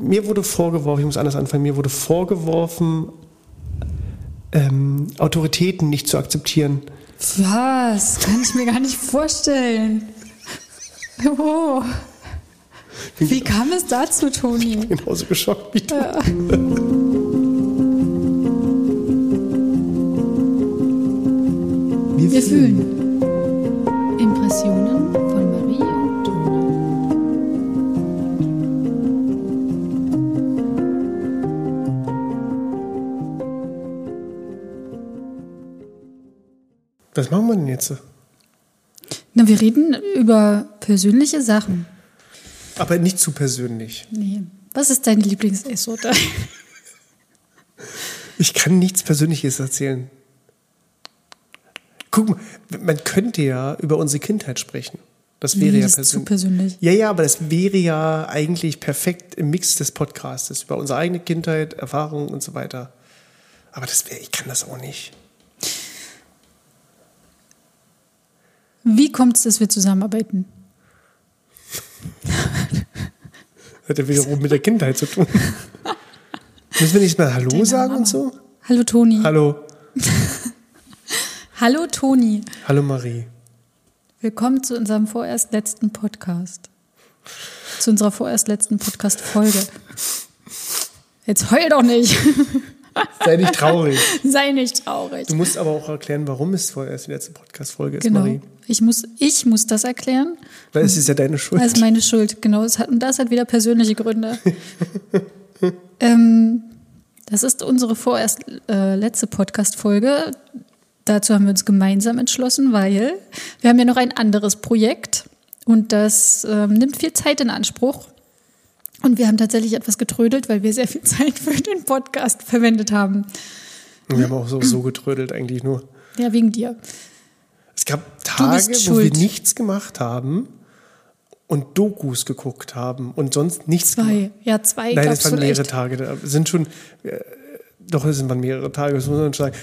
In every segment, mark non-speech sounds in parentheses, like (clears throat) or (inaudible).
mir wurde vorgeworfen, ich muss anders anfangen, mir wurde vorgeworfen, ähm, Autoritäten nicht zu akzeptieren. Was? Kann ich mir gar nicht vorstellen. Oh. Wie kam es dazu, Toni? Genauso geschockt wie du. Ja. Wir, Wir fühlen. Impressionen Was machen wir denn jetzt? Na, wir reden über persönliche Sachen. Aber nicht zu persönlich. Nee. Was ist deine Lieblingseissorte? ich kann nichts Persönliches erzählen. Guck mal, man könnte ja über unsere Kindheit sprechen. Das wäre nee, ja das persönlich. Zu persönlich. Ja, ja, aber das wäre ja eigentlich perfekt im Mix des Podcasts, über unsere eigene Kindheit, Erfahrungen und so weiter. Aber das wäre, ich kann das auch nicht. Wie kommt es, dass wir zusammenarbeiten? (laughs) Hat ja wiederum mit der Kindheit zu tun. Müssen wir nicht mal Hallo Deine sagen Mama. und so? Hallo Toni. Hallo. (laughs) Hallo Toni. Hallo Marie. Willkommen zu unserem vorerst letzten Podcast. Zu unserer vorerst letzten Podcast-Folge. Jetzt heul doch nicht. (laughs) Sei nicht traurig. Sei nicht traurig. Du musst aber auch erklären, warum es vorerst die letzte Podcast-Folge ist, genau. Marie. Ich muss, ich muss das erklären. Weil es ist ja deine Schuld. Ist meine Schuld, genau. Es hat, und das hat wieder persönliche Gründe. (laughs) ähm, das ist unsere vorerst äh, letzte Podcast-Folge. Dazu haben wir uns gemeinsam entschlossen, weil wir haben ja noch ein anderes Projekt und das ähm, nimmt viel Zeit in Anspruch. Und wir haben tatsächlich etwas getrödelt, weil wir sehr viel Zeit für den Podcast verwendet haben. Wir haben auch so, so getrödelt eigentlich nur. Ja, wegen dir. Es gab Tage, wo wir nichts gemacht haben und Dokus geguckt haben und sonst nichts zwei. gemacht. Ja, zwei. Nein, das waren mehrere Tage. Da sind schon, äh, doch, es sind mehrere Tage, das muss man sagen.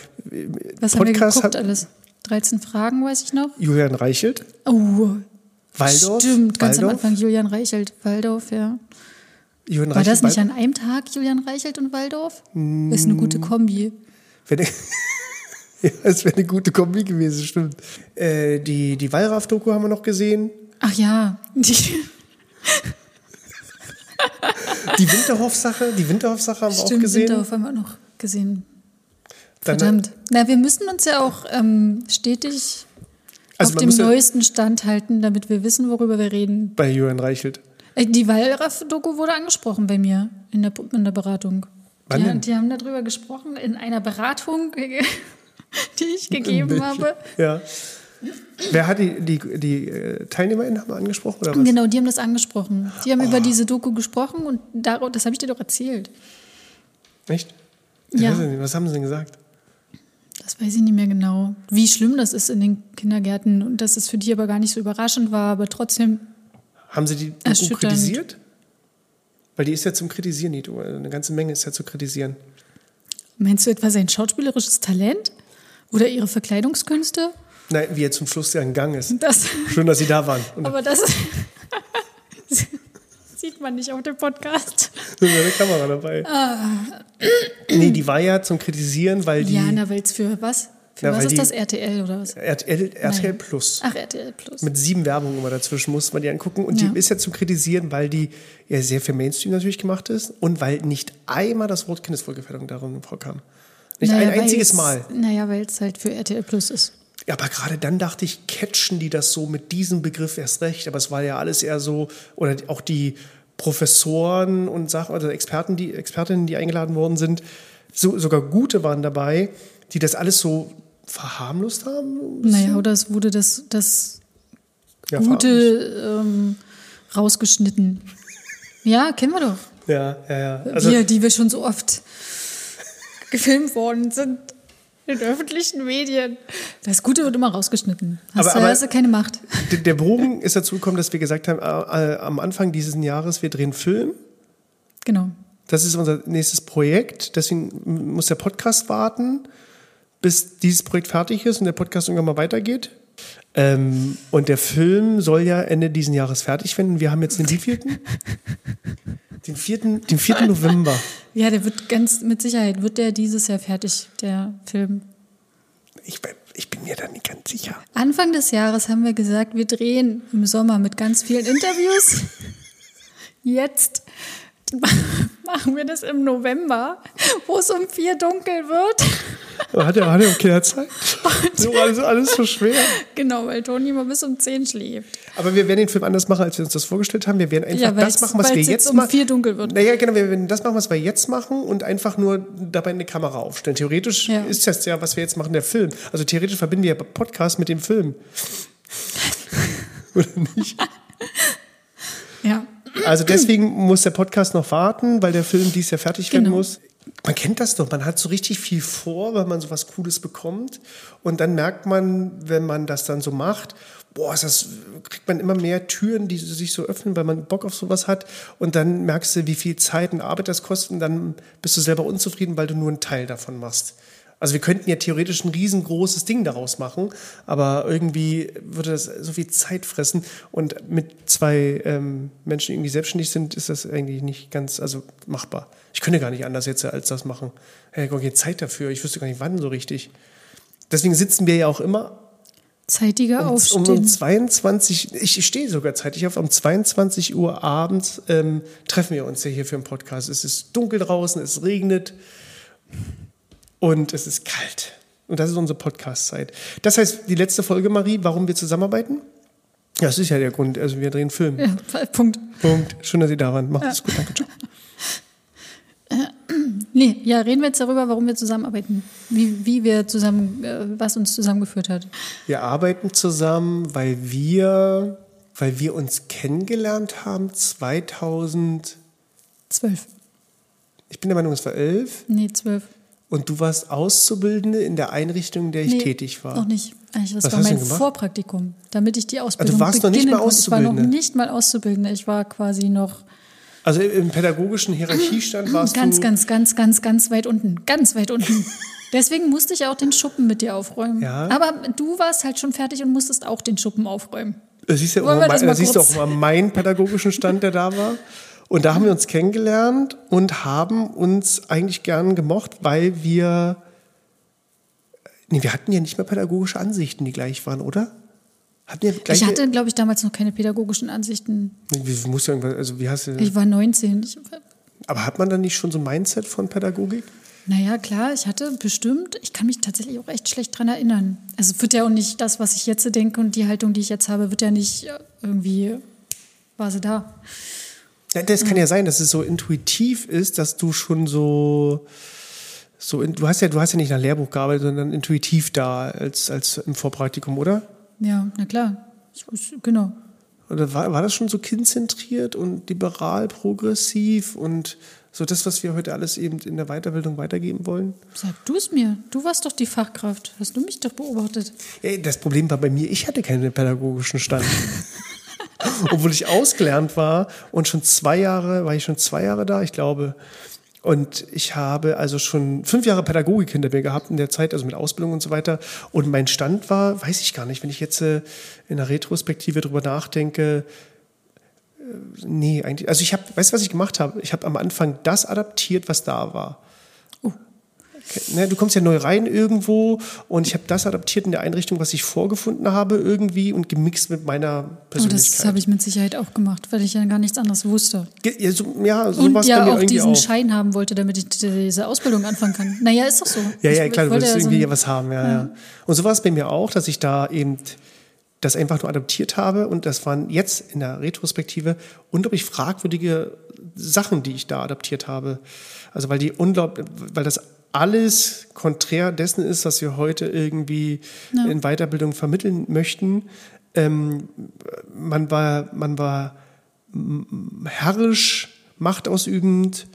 Was Podcast haben wir geguckt hat, alles? 13 Fragen, weiß ich noch. Julian Reichelt. Oh, Waldorf. Stimmt, ganz Waldorf. am Anfang Julian Reichelt, Waldorf, ja. Julian War das nicht an einem Tag Julian Reichelt und Waldorf? Mm. Ist eine gute Kombi. Wenn (laughs) ja, (laughs) es wäre eine gute Kombi gewesen, stimmt. Äh, die die Wallraff-Doku haben wir noch gesehen. Ach ja. Die, (laughs) die Winterhoff-Sache, die Winterhoff-Sache haben stimmt, wir auch gesehen. Winterhoff haben wir auch noch gesehen. Verdammt. Na, wir müssen uns ja auch ähm, stetig also auf dem neuesten Stand halten, damit wir wissen, worüber wir reden. Bei Julian Reichelt. Äh, die Wallraff-Doku wurde angesprochen bei mir in der, in der Beratung. Wann die, denn? die haben darüber gesprochen in einer Beratung, (laughs) (laughs) die ich gegeben habe. Ja. Wer hat die, die, die äh, TeilnehmerInnen haben angesprochen? Oder was? Genau, die haben das angesprochen. Die haben oh. über diese Doku gesprochen und darauf, das habe ich dir doch erzählt. Echt? Ja. Nicht, was haben sie denn gesagt? Das weiß ich nicht mehr genau. Wie schlimm das ist in den Kindergärten und dass es für die aber gar nicht so überraschend war, aber trotzdem haben Sie die Doku kritisiert? Weil die ist ja zum Kritisieren, die Doku. Eine ganze Menge ist ja zu kritisieren. Meinst du etwa sein schauspielerisches Talent? Oder ihre Verkleidungskünste? Nein, wie er zum Schluss ja Gang ist. Das Schön, dass Sie da waren. Und (laughs) aber das (laughs) sieht man nicht auf dem Podcast. (laughs) Da ist eine Kamera dabei. Ah. Nee, die war ja zum Kritisieren, weil die. Ja, na, weil es für was? Für Na, was ist das RTL oder was? RTL, RTL Plus. Ach, RTL Plus. Mit sieben Werbungen immer dazwischen muss man die angucken. Und ja. die ist ja zum Kritisieren, weil die ja sehr für Mainstream natürlich gemacht ist und weil nicht einmal das Wort Kindeswohlgefährdung darin vorkam. Nicht naja, ein einziges Mal. Naja, weil es halt für RTL Plus ist. Ja, aber gerade dann dachte ich, catchen die das so mit diesem Begriff erst recht. Aber es war ja alles eher so, oder auch die Professoren und Sachen, oder Experten, die, Expertinnen, die eingeladen worden sind, so, sogar gute waren dabei, die das alles so verharmlost haben? Naja, oder es wurde das, das ja, Gute ähm, rausgeschnitten. Ja, kennen wir doch. Ja, ja, ja. Also, wir, die wir schon so oft gefilmt worden sind in öffentlichen Medien. Das Gute wird immer rausgeschnitten. Hast, aber, du, aber hast du keine Macht. Der Bogen ist dazu gekommen, dass wir gesagt haben, äh, äh, am Anfang dieses Jahres, wir drehen Film. Genau. Das ist unser nächstes Projekt. Deswegen muss der Podcast warten bis dieses Projekt fertig ist und der Podcast irgendwann mal weitergeht. Ähm, und der Film soll ja Ende diesen Jahres fertig werden. Wir haben jetzt den wievielten? (laughs) Den 4. Den 4. November. (laughs) Ja, der wird ganz, mit Sicherheit wird der dieses Jahr fertig, der Film. Ich, ich bin mir da nicht ganz sicher. Anfang des Jahres haben wir gesagt, wir drehen im Sommer mit ganz vielen Interviews. (laughs) Jetzt (laughs) machen wir das im November, wo es um vier dunkel wird. Hat er, hat er okay Zeit? (laughs) So alles, alles so schwer. Genau, weil Toni immer bis um zehn schläft. Aber wir werden den Film anders machen, als wir uns das vorgestellt haben. Wir werden einfach ja, das machen, was wir jetzt, jetzt um machen. vier dunkel wird. Naja, genau, wir werden das machen, was wir jetzt machen und einfach nur dabei eine Kamera aufstellen. Theoretisch ja. ist das ja, was wir jetzt machen, der Film. Also theoretisch verbinden wir Podcast mit dem Film. (laughs) Oder nicht? ja. Also deswegen muss der Podcast noch warten, weil der Film dies Jahr fertig genau. werden muss. Man kennt das doch, man hat so richtig viel vor, weil man so was Cooles bekommt. Und dann merkt man, wenn man das dann so macht, boah, das, kriegt man immer mehr Türen, die sich so öffnen, weil man Bock auf sowas hat. Und dann merkst du, wie viel Zeit und Arbeit das kostet. Und dann bist du selber unzufrieden, weil du nur einen Teil davon machst. Also wir könnten ja theoretisch ein riesengroßes Ding daraus machen, aber irgendwie würde das so viel Zeit fressen. Und mit zwei ähm, Menschen, die irgendwie selbstständig sind, ist das eigentlich nicht ganz also machbar. Ich könnte gar nicht anders jetzt als das machen. Hey, gar keine Zeit dafür. Ich wüsste gar nicht, wann so richtig. Deswegen sitzen wir ja auch immer Zeitiger um, aufstehen. Um, um 22, ich stehe sogar zeitig auf, um 22 Uhr abends ähm, treffen wir uns ja hier für einen Podcast. Es ist dunkel draußen, es regnet und es ist kalt. Und das ist unsere Podcast-Zeit. Das heißt, die letzte Folge, Marie, warum wir zusammenarbeiten? Ja, das ist ja der Grund. Also wir drehen Film. Ja, Punkt. Punkt. Schön, dass Sie da waren. Macht es gut. Danke. Ciao. (clears throat) Nee, ja, reden wir jetzt darüber, warum wir zusammenarbeiten. Wie, wie wir zusammen, äh, was uns zusammengeführt hat. Wir arbeiten zusammen, weil wir, weil wir uns kennengelernt haben 2012. Ich bin der Meinung, es war elf. Nee, zwölf. Und du warst Auszubildende in der Einrichtung, in der ich nee, tätig war? Noch nicht. Das Was war mein Vorpraktikum, damit ich die Ausbildung also du warst noch nicht mal Auszubildende? Ich war noch nicht mal Auszubildende. Ich war quasi noch. Also im pädagogischen Hierarchiestand warst ganz, du. Ganz, ganz, ganz, ganz weit unten. Ganz weit unten. (laughs) Deswegen musste ich auch den Schuppen mit dir aufräumen. Ja. Aber du warst halt schon fertig und musstest auch den Schuppen aufräumen. Das siehst, ja auch mal, siehst du auch mal meinen pädagogischen Stand, der da war. (laughs) Und da haben wir uns kennengelernt und haben uns eigentlich gern gemocht, weil wir, nee, wir hatten ja nicht mehr pädagogische Ansichten, die gleich waren, oder? Hatten ich hatte, glaube ich, damals noch keine pädagogischen Ansichten. Wie, musst du irgendwas, also wie hast du, ich war 19. Ich, aber hat man dann nicht schon so ein Mindset von Pädagogik? Naja, klar, ich hatte bestimmt, ich kann mich tatsächlich auch echt schlecht dran erinnern. Also wird ja auch nicht das, was ich jetzt denke und die Haltung, die ich jetzt habe, wird ja nicht irgendwie, war sie da. Das kann ja sein, dass es so intuitiv ist, dass du schon so, so du hast ja, du hast ja nicht nach Lehrbuch gearbeitet, sondern intuitiv da als, als im Vorpraktikum, oder? Ja, na klar. Genau. Oder war, war das schon so kindzentriert und liberal, progressiv und so das, was wir heute alles eben in der Weiterbildung weitergeben wollen? Sag du es mir. Du warst doch die Fachkraft. Hast du mich doch beobachtet? Ja, das Problem war bei mir, ich hatte keinen pädagogischen Stand. (laughs) (laughs) obwohl ich ausgelernt war und schon zwei Jahre, war ich schon zwei Jahre da, ich glaube. Und ich habe also schon fünf Jahre Pädagogik hinter mir gehabt in der Zeit, also mit Ausbildung und so weiter. Und mein Stand war, weiß ich gar nicht, wenn ich jetzt äh, in der Retrospektive drüber nachdenke, äh, nee, eigentlich. Also ich habe, weißt du, was ich gemacht habe? Ich habe am Anfang das adaptiert, was da war. Ne, du kommst ja neu rein irgendwo und ich habe das adaptiert in der Einrichtung, was ich vorgefunden habe irgendwie und gemixt mit meiner Persönlichkeit. Oh, das habe ich mit Sicherheit auch gemacht, weil ich ja gar nichts anderes wusste. Ja, so, ja, so und ja auch diesen auch. Schein haben wollte, damit ich diese Ausbildung anfangen kann. Naja, ist doch so. Ja, ja, klar, du wolltest ja irgendwie so was haben. Ja, ja. ja. Und so war es bei mir auch, dass ich da eben das einfach nur adaptiert habe und das waren jetzt in der Retrospektive unglaublich fragwürdige Sachen, die ich da adaptiert habe. Also weil die unglaublich, weil das alles konträr dessen ist, was wir heute irgendwie ja. in Weiterbildung vermitteln möchten. Ähm, man war, man war herrisch, machtausübend,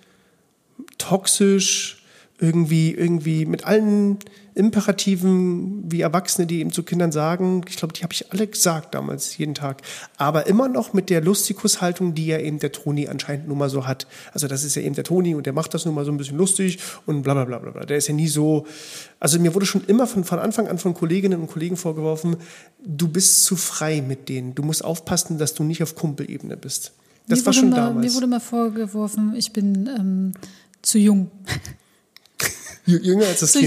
toxisch, irgendwie, irgendwie mit allen Imperativen wie Erwachsene, die eben zu Kindern sagen, ich glaube, die habe ich alle gesagt damals, jeden Tag. Aber immer noch mit der Lustikus-Haltung, die ja eben der Toni anscheinend nun mal so hat. Also das ist ja eben der Toni und der macht das nun mal so ein bisschen lustig und bla bla bla bla. Der ist ja nie so. Also mir wurde schon immer von, von Anfang an von Kolleginnen und Kollegen vorgeworfen, du bist zu frei mit denen. Du musst aufpassen, dass du nicht auf Kumpelebene bist. Das mir war schon mal, damals. Mir wurde mal vorgeworfen, ich bin ähm, zu jung. Jü- Jünger als das. Zu,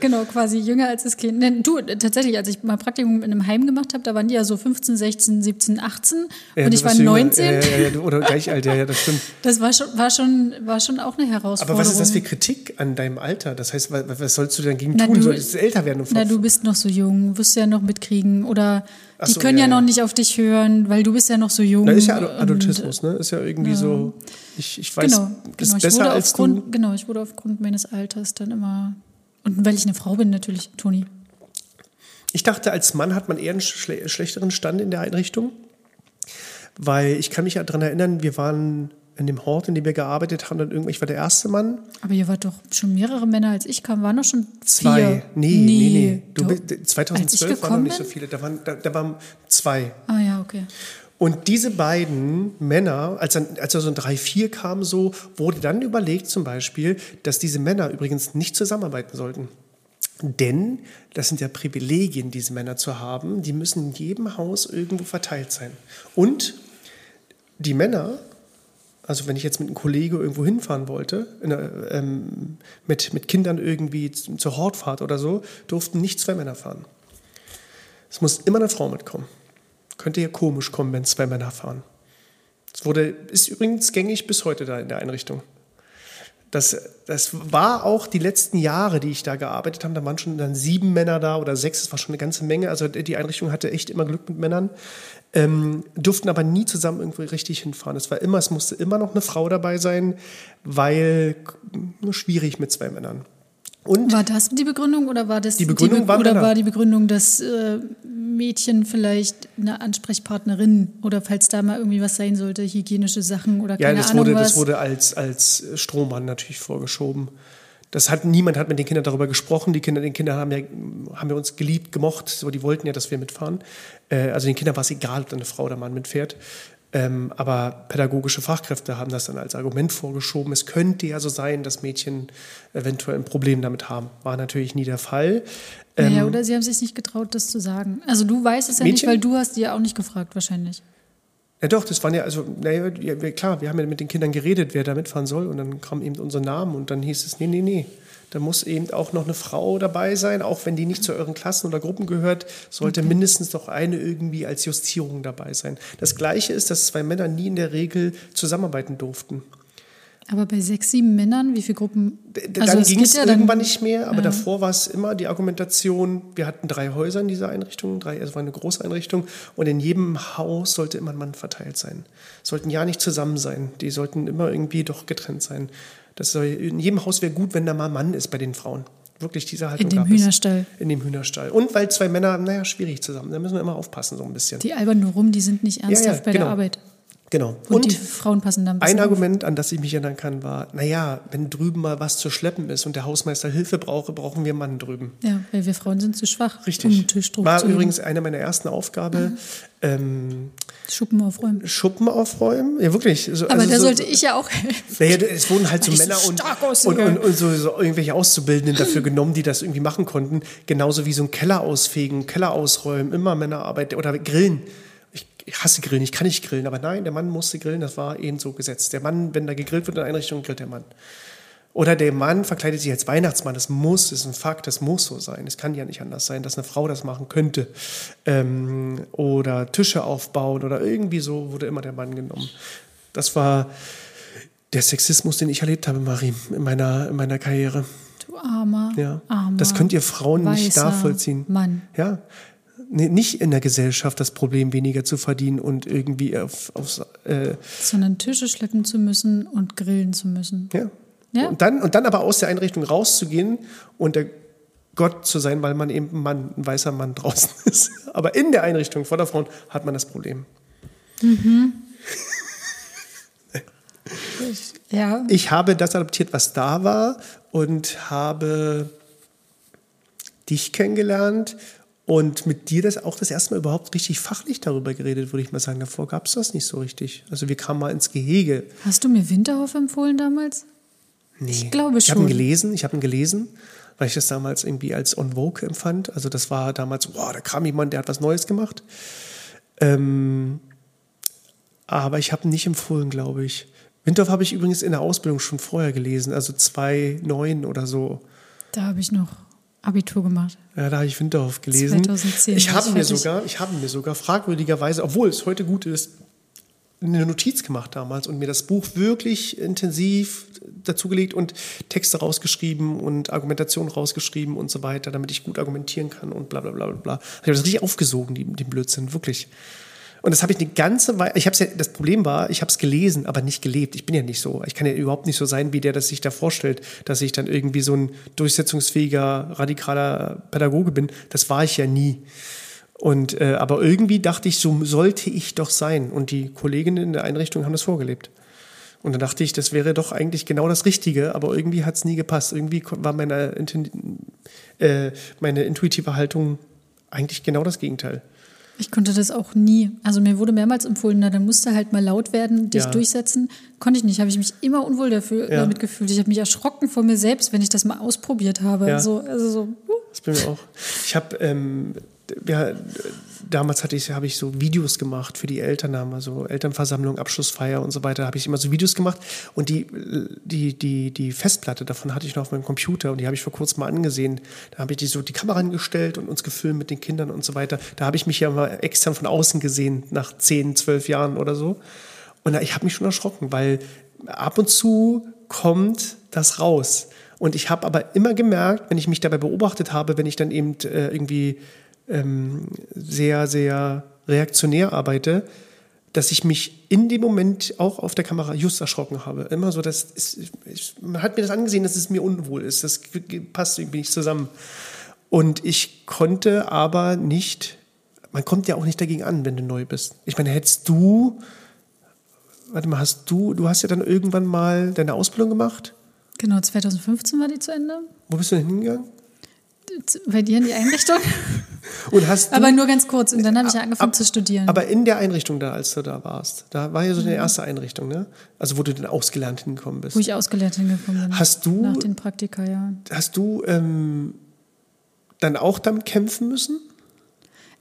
genau, quasi jünger als das Kind. Nee, du, tatsächlich, als ich mal Praktikum in einem Heim gemacht habe, da waren die ja so 15, 16, 17, 18 Ja, und du ich war warst jünger. 19. Ja, du- oder gleich alt, ja, ja, das stimmt. (laughs) Das war schon, war, schon, war schon auch eine Herausforderung. Aber was ist das für Kritik an deinem Alter? Das heißt, wa- was sollst du dagegen Na, tun? du- Solltest du älter werden? Und Na, du bist noch so jung, wirst ja noch mitkriegen. Oder Ach die so, können ja, ja, noch ja. nicht auf dich hören, weil du bist ja noch so jung. Na, ist ja Adultismus, ne? Ist ja irgendwie so, ich, ich weiß, Genau, bist genau. Ich besser wurde als aufgrund, du. Genau, ich wurde aufgrund meines Alters dann immer. Und weil ich eine Frau bin, natürlich, Toni. Ich dachte, als Mann hat man eher einen schle schlechteren Stand in der Einrichtung, weil ich kann mich ja daran erinnern, wir waren in dem Hort, in dem wir gearbeitet haben, dann irgendwie, ich war der erste Mann, Aber ihr wart doch schon mehrere Männer als ich kam, waren doch schon zwei. vier. Nee, nee, nee. Du, ich 2012 waren noch nicht so viele, da waren, da, da waren zwei. Ah ja, okay. Und diese beiden Männer, als dann, als er so ein 3-4 kam, so, wurde dann überlegt zum Beispiel, dass diese Männer übrigens nicht zusammenarbeiten sollten. Denn das sind ja Privilegien, diese Männer zu haben. Die müssen in jedem Haus irgendwo verteilt sein. Und die Männer, also wenn ich jetzt mit einem Kollege irgendwo hinfahren wollte, in einer, ähm, mit, mit Kindern irgendwie zur Hortfahrt oder so, durften nicht zwei Männer fahren. Es muss immer eine Frau mitkommen. Könnte ja komisch kommen, wenn zwei Männer fahren. Das wurde, ist übrigens gängig bis heute da in der Einrichtung. Das, das war auch die letzten Jahre, die ich da gearbeitet habe. Da waren schon dann sieben Männer da oder sechs, das war schon eine ganze Menge. Also die Einrichtung hatte echt immer Glück mit Männern. Ähm, durften aber nie zusammen irgendwo richtig hinfahren. Es war immer, es musste immer noch eine Frau dabei sein, weil nur schwierig mit zwei Männern. Und War das die Begründung oder war das Die Begründung Be waren oder war die Begründung, dass äh, Mädchen vielleicht eine Ansprechpartnerin oder falls da mal irgendwie was sein sollte, hygienische Sachen oder Ja, keine das Ahnung wurde, was? das wurde als, als Strohmann natürlich vorgeschoben. Das hat, niemand hat mit den Kindern darüber gesprochen. Die Kinder, den Kindern haben ja, haben ja uns geliebt, gemocht. So, die wollten ja, dass wir mitfahren. Äh, also den Kindern war es egal, ob da eine Frau oder Mann mitfährt. Ähm, aber pädagogische Fachkräfte haben das dann als Argument vorgeschoben. Es könnte ja so sein, dass Mädchen eventuell ein Problem damit haben. War natürlich nie der Fall. Ähm, naja, oder sie haben sich nicht getraut, das zu sagen. Also du weißt es ja nicht, Mädchen? weil du hast die ja auch nicht gefragt wahrscheinlich. Ja doch, das waren ja, also, naja, klar, wir haben ja mit den Kindern geredet, wer da mitfahren soll und dann kam eben unser Name und dann hieß es, nee, nee, nee, da muss eben auch noch eine Frau dabei sein, auch wenn die nicht zu euren Klassen oder Gruppen gehört, sollte mindestens noch eine irgendwie als Justierung dabei sein. Das Gleiche ist, dass zwei Männer nie in der Regel zusammenarbeiten durften. Aber bei sechs, sieben Männern, wie viele Gruppen? Also dann ging es ja dann- irgendwann nicht mehr, aber davor war es immer die Argumentation, wir hatten drei Häuser in dieser Einrichtung, drei, es war eine große Einrichtung und in jedem Haus sollte immer ein Mann verteilt sein. Sollten ja nicht zusammen sein, die sollten immer irgendwie doch getrennt sein. Das soll, in jedem Haus wäre gut, wenn da mal ein Mann ist bei den Frauen. Wirklich diese Haltung In dem gab es. Hühnerstall. In dem Hühnerstall. Und weil zwei Männer, naja, schwierig zusammen, da müssen wir immer aufpassen so ein bisschen. Die albern nur rum, die sind nicht ernsthaft bei genau. der Arbeit. Genau. Und, die Frauen passen da ein auf. Argument, an das ich mich erinnern kann, war, naja, wenn drüben mal was zu schleppen ist und der Hausmeister Hilfe brauche, brauchen wir Mann drüben. Ja, weil wir Frauen sind zu schwach, Richtig. um den Tisch War zu übrigens eine meiner ersten Aufgaben. Ähm, Schuppen aufräumen. Schuppen aufräumen. Ja, wirklich. So, Aber also da so, sollte ich ja auch helfen. Naja, es wurden halt so ich so Männer und, und, und, und so, so irgendwelche Auszubildenden dafür genommen, die das irgendwie machen konnten. Genauso wie so ein Keller ausfegen, Keller ausräumen, immer Männerarbeit oder grillen. Ich, hasse Grillen, ich kann nicht grillen, aber nein, der Mann musste grillen, das war eben so gesetzt. Der Mann, wenn da gegrillt wird in der Einrichtung, grillt der Mann. Oder der Mann verkleidet sich als Weihnachtsmann. Das muss, das ist ein Fakt, das muss so sein. Es kann ja nicht anders sein, dass eine Frau das machen könnte. Ähm, oder Tische aufbauen oder irgendwie so wurde immer der Mann genommen. Das war der Sexismus, den ich erlebt habe, Marie, in meiner, in meiner Karriere. Du armer, Ja. armer. Das könnt ihr Frauen nicht nachvollziehen. Mann. Ja. Nicht in der Gesellschaft das Problem, weniger zu verdienen und irgendwie auf, aufs, äh, Sondern Tische schleppen zu müssen und grillen zu müssen. Ja. Ja. Und, dann, und dann aber aus der Einrichtung rauszugehen und der Gott zu sein, weil man eben ein Mann, ein weißer Mann draußen (laughs) ist. Aber in der Einrichtung vor der Frauen hat man das Problem. Ja. Ich habe das adoptiert, was da war und habe dich kennengelernt und mit dir das auch das erste Mal überhaupt richtig fachlich darüber geredet, würde ich mal sagen. Davor gab es das nicht so richtig. Also wir kamen mal ins Gehege. Hast du mir Winterhoff empfohlen damals? Nee. Ich glaube Ich habe ihn schon. gelesen, ich habe ihn gelesen, weil ich das damals irgendwie als on vogue empfand. Also das war damals, wow, da kam jemand, der hat was Neues gemacht. Ähm, aber ich habe ihn nicht empfohlen, glaube ich. Windorf habe ich übrigens in der Ausbildung schon vorher gelesen, also 2,9 oder so. Da habe ich noch Abitur gemacht. Ja, da habe ich Windorf gelesen. 2010 ich habe mir fertig. sogar, ich habe mir sogar fragwürdigerweise, obwohl es heute gut ist, eine Notiz gemacht damals und mir das Buch wirklich intensiv dazugelegt und Texte rausgeschrieben und Argumentation rausgeschrieben und so weiter, damit ich gut argumentieren kann und bla bla bla bla bla. Ich habe das richtig aufgesogen, den Blödsinn, wirklich. Und das habe ich eine ganze Weile, ich habe ja, das Problem war, ich habe es gelesen, aber nicht gelebt. Ich bin ja nicht so. Ich kann ja überhaupt nicht so sein, wie der das sich da vorstellt, dass ich dann irgendwie so ein durchsetzungsfähiger, radikaler Pädagoge bin. Das war ich ja nie. Und, äh, aber irgendwie dachte ich, so sollte ich doch sein. Und die Kolleginnen in der Einrichtung haben das vorgelebt. Und dann dachte ich, das wäre doch eigentlich genau das Richtige, aber irgendwie hat es nie gepasst. Irgendwie war meine, äh, meine intuitive Haltung eigentlich genau das Gegenteil. Ich konnte das auch nie. Also mir wurde mehrmals empfohlen, na, dann musst du halt mal laut werden, dich Ja. durchsetzen. Konnte ich nicht, habe ich mich immer unwohl dafür, Ja. damit gefühlt. Ich habe mich erschrocken vor mir selbst, wenn ich das mal ausprobiert habe. Ja. So, also so, uh. Das bin mir auch. Ich habe ähm, ja, damals hatte ich, habe ich so Videos gemacht für die Eltern, haben also Elternversammlung, Abschlussfeier und so weiter, habe ich immer so Videos gemacht und die, die, die, die Festplatte davon hatte ich noch auf meinem Computer und die habe ich vor kurzem mal angesehen. Da habe ich die so die Kamera angestellt und uns gefilmt mit den Kindern und so weiter. Da habe ich mich ja mal extern von außen gesehen, nach 10, 12 Jahren oder so. Und ich habe mich schon erschrocken, weil ab und zu kommt das raus. Und ich habe aber immer gemerkt, wenn ich mich dabei beobachtet habe, wenn ich dann eben äh, irgendwie ähm, sehr, sehr reaktionär arbeite, dass ich mich in dem Moment auch auf der Kamera just erschrocken habe. Immer so, dass es, ich, man hat mir das angesehen, dass es mir unwohl ist. Das passt irgendwie nicht zusammen. Und ich konnte aber nicht, man kommt ja auch nicht dagegen an, wenn du neu bist. Ich meine, hättest du, warte mal, hast du, du hast ja dann irgendwann mal deine Ausbildung gemacht? Genau, 2015 war die zu Ende. Wo bist du denn hingegangen? Bei dir in die Einrichtung. (laughs) Und hast Aber nur ganz kurz. Und dann habe ich ja angefangen zu studieren. aber in der Einrichtung da, als du da warst, da war ja so deine erste Einrichtung, ne? Also wo du dann ausgelernt hingekommen bist. wo ich ausgelernt hingekommen bin. Hast du- Nach den Praktika, ja. Hast du ähm, dann auch damit kämpfen müssen?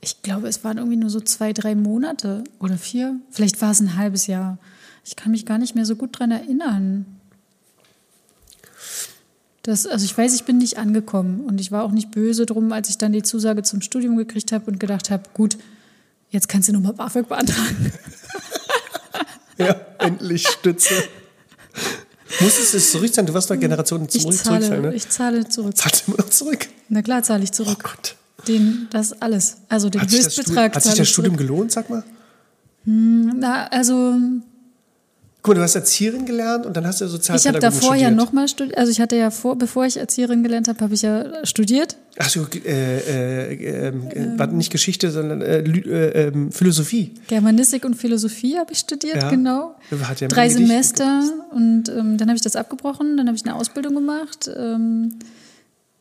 Ich glaube, es waren irgendwie nur so zwei, drei Monate oder vier. Vielleicht war es ein halbes Jahr. Ich kann mich gar nicht mehr so gut dran erinnern. Das, also ich weiß, ich bin nicht angekommen und ich war auch nicht böse drum, als ich dann die Zusage zum Studium gekriegt habe und gedacht habe, gut, jetzt kannst du nochmal BAföG beantragen. (laughs) Ja, endlich Stütze. Musstest du es zurückzahlen? Du warst doch Generationen Ich zurück, zurückzahlen, zahle, ne? ich zahle zurück. Zahlst du immer noch zurück? Na klar zahle ich Oh zurück. Gott. Den, das alles. Also den Hat sich Höchstbetrag hat sich das ich Studium zurück. gelohnt, sag mal? Na, also Guck mal, du hast Erzieherin gelernt und dann hast du Ich habe Sozialpädagogik davor ja studiert. nochmal studiert, also ich hatte ja vor, bevor ich Erzieherin gelernt habe, habe ich ja studiert. Hast du äh, äh, ähm, äh, war nicht Geschichte, sondern äh, äh, ähm, Philosophie? Germanistik und Philosophie habe ich studiert, Ja. genau. Ja Drei Semester und ähm, dann habe ich das abgebrochen, dann habe ich eine Ausbildung gemacht, ähm,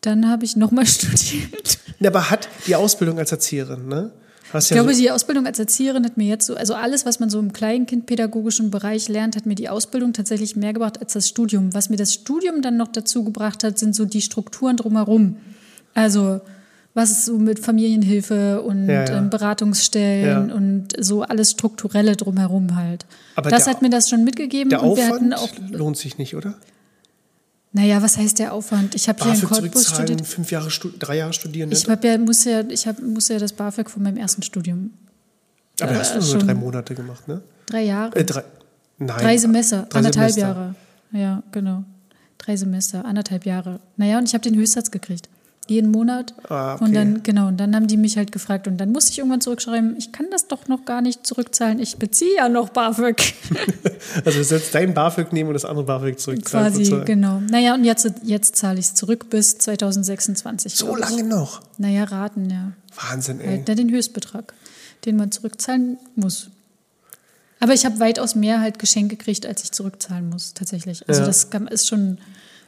dann habe ich nochmal (laughs) studiert. Ja, aber hat die Ausbildung als Erzieherin, ne? Hast Ich ja glaube, so, die Ausbildung als Erzieherin hat mir jetzt so, also alles, was man so im kleinkindpädagogischen Bereich lernt, hat mir die Ausbildung tatsächlich mehr gebracht als das Studium. Was mir das Studium dann noch dazu gebracht hat, sind so die Strukturen drumherum. Also was ist so mit Familienhilfe und Ja, ja. Ähm, Beratungsstellen Ja. und so alles Strukturelle drumherum halt. Aber das der- hat mir das schon mitgegeben der und wir hatten Aufwand lohnt sich nicht, oder? Naja, was heißt der Aufwand? Ich habe hier in Cottbus studiert. fünf Jahre, drei Jahre studieren. Ne? Ich hab ja, muss ja, ich hab, muss ja das BAföG von meinem ersten Studium. aber äh, hast du nur schon- drei Monate gemacht, ne? Drei Jahre. Äh, drei, nein. Drei Semester, drei anderthalb Semester. Jahre. Ja, genau. Drei Semester, anderthalb Jahre. Naja, und ich habe den Höchstsatz gekriegt. Jeden Monat. Ah, okay. Und dann, genau, und dann haben die mich halt gefragt. Und dann musste ich irgendwann zurückschreiben, ich kann das doch noch gar nicht zurückzahlen. Ich beziehe ja noch BAföG. (laughs) Also du sollst dein BAföG nehmen und das andere BAföG zurückzahlen. Quasi, sozusagen. genau. Naja, und jetzt, jetzt zahle ich es zurück bis 2026. So lange noch. Naja, raten, ja. Wahnsinn, ey. Halt, ja, den Höchstbetrag, den man zurückzahlen muss. Aber ich habe weitaus mehr halt Geschenke gekriegt, als ich zurückzahlen muss, tatsächlich. Also Ja. das ist schon,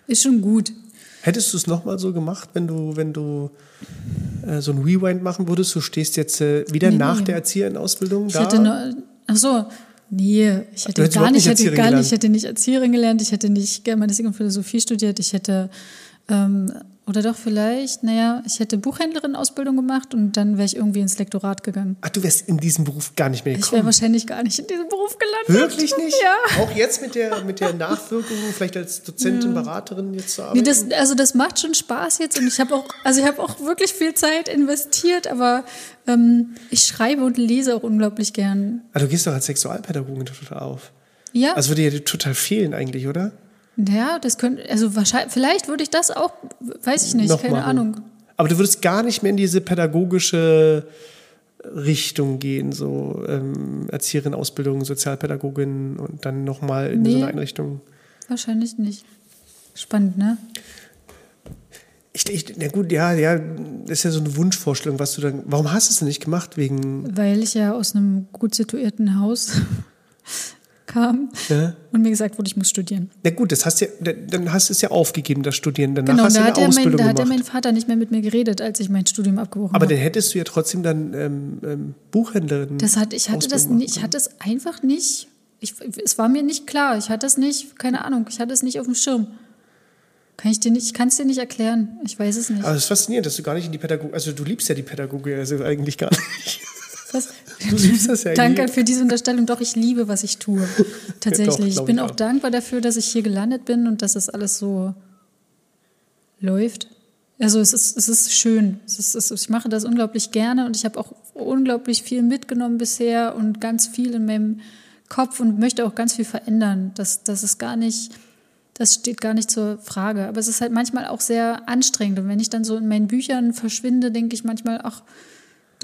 ist schon gut. Hättest du es nochmal so gemacht, wenn du, wenn du äh, so ein Rewind machen würdest? Du stehst jetzt äh, wieder Nee, nach nee. der Erzieherinnenausbildung Ich da? hätte nur, ach so, nee, ich hätte gar nicht, nicht ich hätte gar gelernt. nicht, ich hätte nicht Erzieherin gelernt, ich hätte nicht Germanistik und Philosophie studiert, ich hätte Ähm, oder doch vielleicht, naja, ich hätte Buchhändlerin-Ausbildung gemacht und dann wäre ich irgendwie ins Lektorat gegangen. Ach, du wärst in diesem Beruf gar nicht mehr Ich wäre gekommen. wahrscheinlich gar nicht in diesem Beruf gelandet. Wirklich nicht? Ja. Auch jetzt mit der, mit der Nachwirkung, vielleicht als Dozentin, Beraterin jetzt zu Nee, arbeiten? das, also das macht schon Spaß jetzt und ich habe auch, also ich habe auch wirklich viel Zeit investiert, aber ähm, ich schreibe und lese auch unglaublich gern. ah, du gehst doch als Sexualpädagogin total auf. Ja, Also würde dir total fehlen eigentlich, oder? Ja, das könnte, also wahrscheinlich, vielleicht würde ich das auch, weiß ich nicht, keine machen. Ahnung. Aber du würdest gar nicht mehr in diese pädagogische Richtung gehen, so ähm, Erzieherin, Ausbildung, Sozialpädagogin und dann nochmal in so Nee. eine Einrichtung. Wahrscheinlich nicht. Spannend, ne? Ich, ich, na gut, ja, ja, das ist ja so eine Wunschvorstellung, was du dann. Warum hast du es denn nicht gemacht? Wegen. Weil ich ja aus einem gut situierten Haus kam Ja? und mir gesagt wurde, ich muss studieren. Na gut, das hast ja, dann hast du es ja aufgegeben, das Studieren. Danach Genau, hast du da eine hat, ja mein, da hat gemacht. mein Vater nicht mehr mit mir geredet, als ich mein Studium abgebrochen Aber habe. dann hättest du ja trotzdem dann ähm, ähm, Buchhändlerin. Das hat, ich hatte das Ausbildung nicht, ich hatte es einfach nicht. Ich, es war mir nicht klar. Ich hatte es nicht, keine Ahnung, ich hatte es nicht auf dem Schirm. Kann ich dir nicht, ich kann es dir nicht erklären. Ich weiß es nicht. Aber es ist faszinierend, dass du gar nicht in die Pädagogik, also du liebst ja die Pädagogik, also eigentlich gar nicht. Was? Du liebst das ja (laughs) Danke eigentlich. für diese Unterstellung. Doch, ich liebe, was ich tue. (laughs) Tatsächlich. Doch, ich bin auch auch. dankbar dafür, dass ich hier gelandet bin und dass das alles so läuft. Also es ist, es ist schön. Es ist, es ist, ich mache das unglaublich gerne und ich habe auch unglaublich viel mitgenommen bisher und ganz viel in meinem Kopf und möchte auch ganz viel verändern. Das, das ist gar nicht, das steht gar nicht zur Frage. Aber es ist halt manchmal auch sehr anstrengend. Und wenn ich dann so in meinen Büchern verschwinde, denke ich manchmal, ach,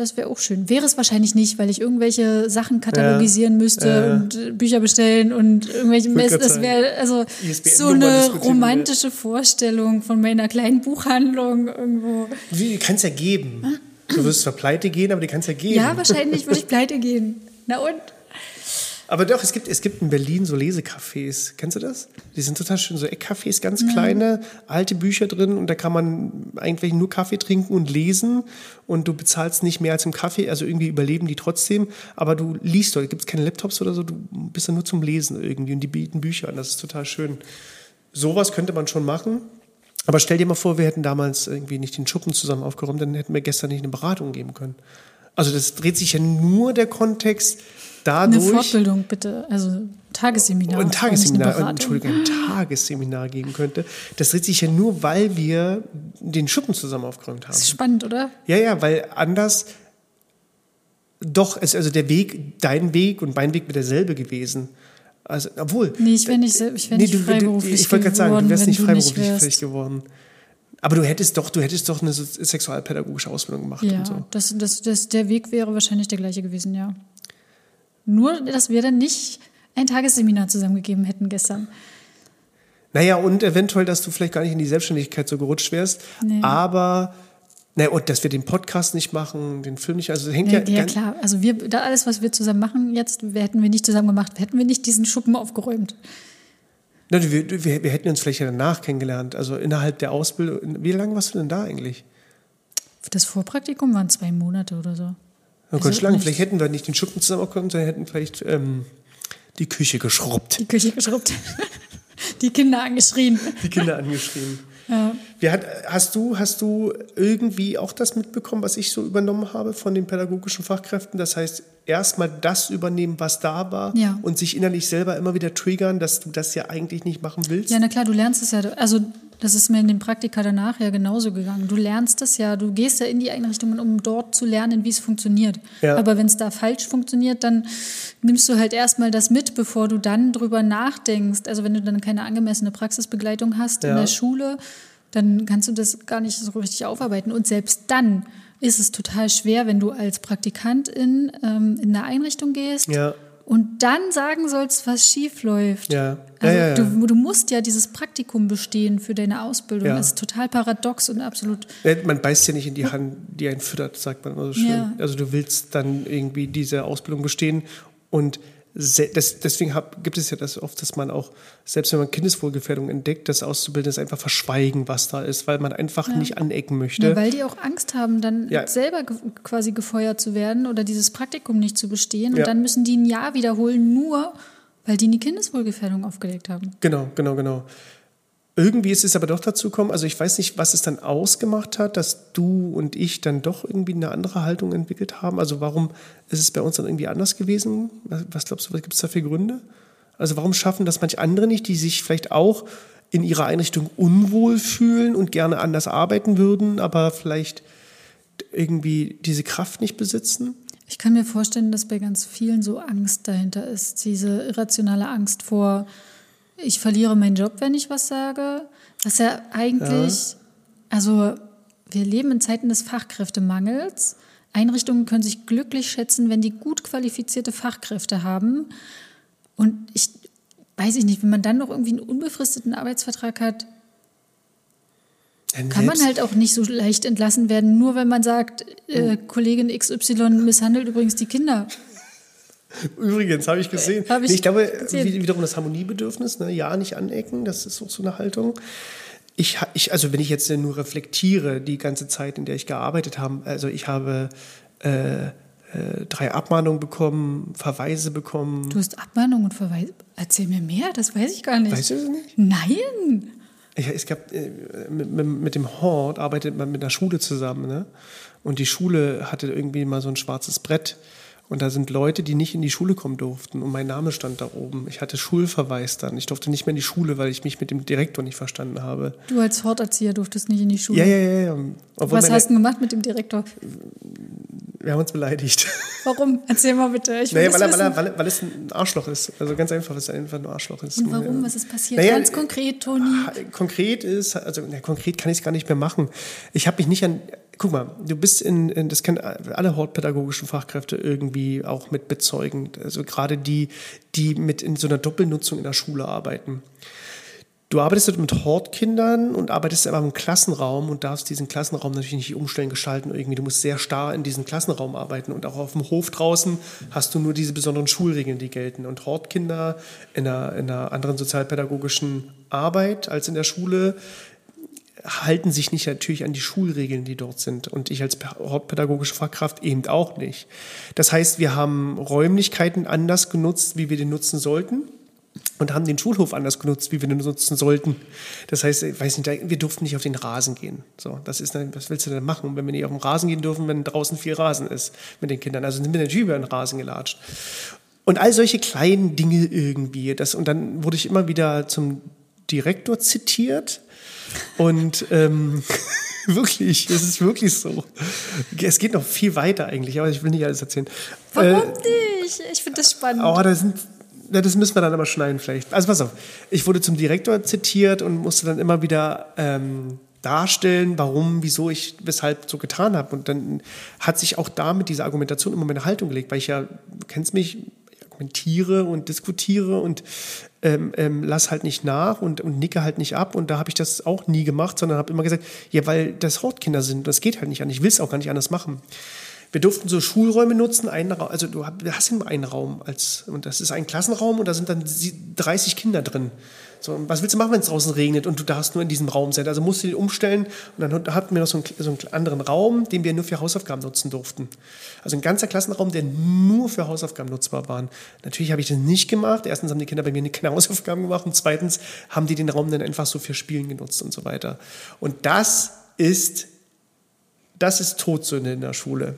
das wäre auch schön. Wäre es wahrscheinlich nicht, weil ich irgendwelche Sachen katalogisieren müsste Ja. und äh, Bücher bestellen und irgendwelche wollte Mess. grad Das wäre also so eine romantische Vorstellung von meiner kleinen Buchhandlung irgendwo. Die kannst ja geben. Du wirst zwar pleite gehen, aber die kannst ja geben. Ja, wahrscheinlich würde ich pleite gehen. Na und? Aber doch, es gibt, es gibt in Berlin so Lesecafés. Kennst du das? Die sind total schön. So Eckcafés, ganz kleine, alte Bücher drin und da kann man eigentlich nur Kaffee trinken und lesen und du bezahlst nicht mehr als im Kaffee, also irgendwie überleben die trotzdem, aber du liest dort, gibt es keine Laptops oder so, du bist da nur zum Lesen irgendwie und die bieten Bücher an, das ist total schön. Sowas könnte man schon machen. Aber stell dir mal vor, wir hätten damals irgendwie nicht den Schuppen zusammen aufgeräumt, dann hätten wir gestern nicht eine Beratung geben können. Also das dreht sich ja nur der Kontext Eine dadurch. Fortbildung bitte, also Tagesseminar. nicht Tagesseminar, eine. Entschuldigung, ein Tagesseminar geben könnte. Das dreht sich ja nur, weil wir den Schuppen zusammen aufgeräumt haben. Das ist spannend, oder? Ja, ja, weil anders doch, es, also der Weg, dein Weg und mein Weg wäre derselbe gewesen. Also, obwohl. Nee, ich wäre nicht, ich wär nicht du- du- freiberuflich Ich wollte gerade sagen, du wärst nicht freiberuflich fähig geworden. Aber du hättest doch, du hättest doch eine sexualpädagogische Ausbildung gemacht Ja, und so. das, das, das, der Weg wäre wahrscheinlich der gleiche gewesen, ja. Nur, dass wir dann nicht ein Tagesseminar zusammengegeben hätten gestern. Naja, und eventuell, dass du vielleicht gar nicht in die Selbstständigkeit so gerutscht wärst. Nee. Aber, naja, und dass wir den Podcast nicht machen, den Film nicht, also das hängt Ja, ja, ja, klar. Also wir, da alles, was wir zusammen machen, jetzt hätten wir nicht zusammen gemacht, hätten wir nicht diesen Schuppen aufgeräumt. Na, wir, wir, wir hätten uns vielleicht ja danach kennengelernt, also innerhalb der Ausbildung. Wie lange warst du denn da eigentlich? Das Vorpraktikum waren zwei Monate oder so. Oh Also Gott, lang. nicht- Vielleicht hätten wir nicht den Schuppen zusammen aufgeräumt, sondern hätten vielleicht ähm, die Küche geschrubbt, Die Küche geschrubbt. (laughs) Die Kinder angeschrien. die Kinder angeschrien. (laughs) Ja. Hat, hast, du, hast du irgendwie auch das mitbekommen, was ich so übernommen habe von den pädagogischen Fachkräften? Das heißt, erstmal das übernehmen, was da war Ja. und sich innerlich selber immer wieder triggern, dass du das ja eigentlich nicht machen willst? Ja, na klar, du lernst es ja. Also, das ist mir in den Praktika danach ja genauso gegangen. Du lernst es ja, du gehst ja in die Einrichtungen, um dort zu lernen, wie es funktioniert. Ja. Aber wenn es da falsch funktioniert, dann nimmst du halt erstmal das mit, bevor du dann drüber nachdenkst. Also, wenn du dann keine angemessene Praxisbegleitung hast in Ja. der Schule, dann kannst du das gar nicht so richtig aufarbeiten. Und selbst dann ist es total schwer, wenn du als Praktikantin ähm, in eine Einrichtung gehst Ja. Und dann sagen sollst, was schief läuft. Ja. Also ja, ja. Du, du musst ja dieses Praktikum bestehen für deine Ausbildung. Das ist total paradox und absolut. Man beißt ja nicht in die Hand, die einen füttert, sagt man immer so schön. Also du willst dann irgendwie diese Ausbildung bestehen und das, deswegen hab, gibt es ja das oft, dass man auch, selbst wenn man Kindeswohlgefährdung entdeckt, das Auszubildende ist einfach verschweigen, was da ist, weil man einfach nicht anecken möchte. Ja, weil die auch Angst haben, dann Ja. selber ge quasi gefeuert zu werden oder dieses Praktikum nicht zu bestehen. Und Ja. dann müssen die ein Jahr wiederholen, nur weil die eine Kindeswohlgefährdung aufgelegt haben. Genau, genau, genau. Irgendwie ist es aber doch dazu gekommen, also ich weiß nicht, was es dann ausgemacht hat, dass du und ich dann doch irgendwie eine andere Haltung entwickelt haben. Also warum ist es bei uns dann irgendwie anders gewesen? Was, glaubst du, was gibt es da für Gründe? Also warum schaffen das manche andere nicht, die sich vielleicht auch in ihrer Einrichtung unwohl fühlen und gerne anders arbeiten würden, aber vielleicht irgendwie diese Kraft nicht besitzen? Ich kann mir vorstellen, dass bei ganz vielen so Angst dahinter ist. Diese irrationale Angst vor, ich verliere meinen Job, wenn ich was sage. Was ja eigentlich, ja. also wir leben in Zeiten des Fachkräftemangels. Einrichtungen können sich glücklich schätzen, wenn die gut qualifizierte Fachkräfte haben. Und ich weiß ich nicht, wenn man dann noch irgendwie einen unbefristeten Arbeitsvertrag hat, kann man halt auch nicht so leicht entlassen werden, nur wenn man sagt, äh, Kollegin XY misshandelt übrigens die Kinder. (laughs) Übrigens, habe ich gesehen. Hab ich, nee, ich glaube, gesehen. wiederum das Harmoniebedürfnis, ne? ja, nicht anecken, das ist auch so eine Haltung. Ich, ich, also wenn ich jetzt nur reflektiere, die ganze Zeit, in der ich gearbeitet habe, also ich habe äh, äh, drei Abmahnungen bekommen, Verweise bekommen. Du hast Abmahnungen und Verweise? Erzähl mir mehr, das weiß ich gar nicht. Weißt du das nicht? Nein. Ja, es gab, äh, mit, mit, mit, dem Hort arbeitet man mit einer Schule zusammen, ne? Und die Schule hatte irgendwie mal so ein schwarzes Brett. Und da sind Leute, die nicht in die Schule kommen durften. Und mein Name stand da oben. Ich hatte Schulverweis dann. Ich durfte nicht mehr in die Schule, weil ich mich mit dem Direktor nicht verstanden habe. Du als Horterzieher durftest nicht in die Schule? Ja, ja, ja. ja. Was hast du gemacht mit dem Direktor? Wir haben uns beleidigt. Warum? Erzähl mal bitte. Ich naja, weil, weil, weil, weil, es ein Arschloch ist. Also ganz einfach, weil es einfach ein Arschloch ist. Und warum? Was ist passiert? Naja, ganz konkret, Toni. Konkret ist, also na, konkret kann ich es gar nicht mehr machen. Ich habe mich nicht an. Guck mal, du bist in, in das kennen alle hortpädagogischen Fachkräfte irgendwie auch mit bezeugen. Also gerade die, die mit in so einer Doppelnutzung in der Schule arbeiten. Du arbeitest mit Hortkindern und arbeitest aber im Klassenraum und darfst diesen Klassenraum natürlich nicht umstellen, gestalten irgendwie. Du musst sehr starr in diesem Klassenraum arbeiten und auch auf dem Hof draußen hast du nur diese besonderen Schulregeln, die gelten. Und Hortkinder in einer, in einer anderen sozialpädagogischen Arbeit als in der Schule halten sich nicht natürlich an die Schulregeln, die dort sind. Und ich als hortpädagogische Fachkraft eben auch nicht. Das heißt, wir haben Räumlichkeiten anders genutzt, wie wir die nutzen sollten und haben den Schulhof anders genutzt, wie wir den nutzen sollten. Das heißt, ich weiß nicht, wir durften nicht auf den Rasen gehen. So, das ist dann, was willst du denn machen, wenn wir nicht auf den Rasen gehen dürfen, wenn draußen viel Rasen ist mit den Kindern? Also sind wir natürlich über den Rasen gelatscht. Und all solche kleinen Dinge irgendwie. Das, und dann wurde ich immer wieder zum Direktor zitiert. Und ähm, (laughs) wirklich, es ist wirklich so. Es geht noch viel weiter eigentlich, aber ich will nicht alles erzählen. Warum äh, nicht? Ich finde das spannend. Oh, da sind ja, das müssen wir dann aber schneiden vielleicht. Also pass auf, ich wurde zum Direktor zitiert und musste dann immer wieder ähm, darstellen, warum, wieso ich, weshalb so getan habe. Und dann hat sich auch damit diese Argumentation immer meine Haltung gelegt, weil ich ja, du kennst mich, argumentiere und diskutiere und ähm, ähm, lass halt nicht nach und, und nicke halt nicht ab. Und da habe ich das auch nie gemacht, sondern habe immer gesagt, ja, weil das Hortkinder sind, das geht halt nicht an. Ich will es auch gar nicht anders machen. Wir durften so Schulräume nutzen, einen Raum, also du hast immer einen Raum als, und das ist ein Klassenraum und da sind dann 30 Kinder drin. So, was willst du machen, wenn es draußen regnet und du darfst nur in diesem Raum sein? Also musst du den umstellen und dann hatten wir noch so einen, so einen anderen Raum, den wir nur für Hausaufgaben nutzen durften. Also ein ganzer Klassenraum, der nur für Hausaufgaben nutzbar war. Natürlich habe ich das nicht gemacht. Erstens haben die Kinder bei mir keine Hausaufgaben gemacht und zweitens haben die den Raum dann einfach so für Spielen genutzt und so weiter. Und das ist, das ist Todsünde in der Schule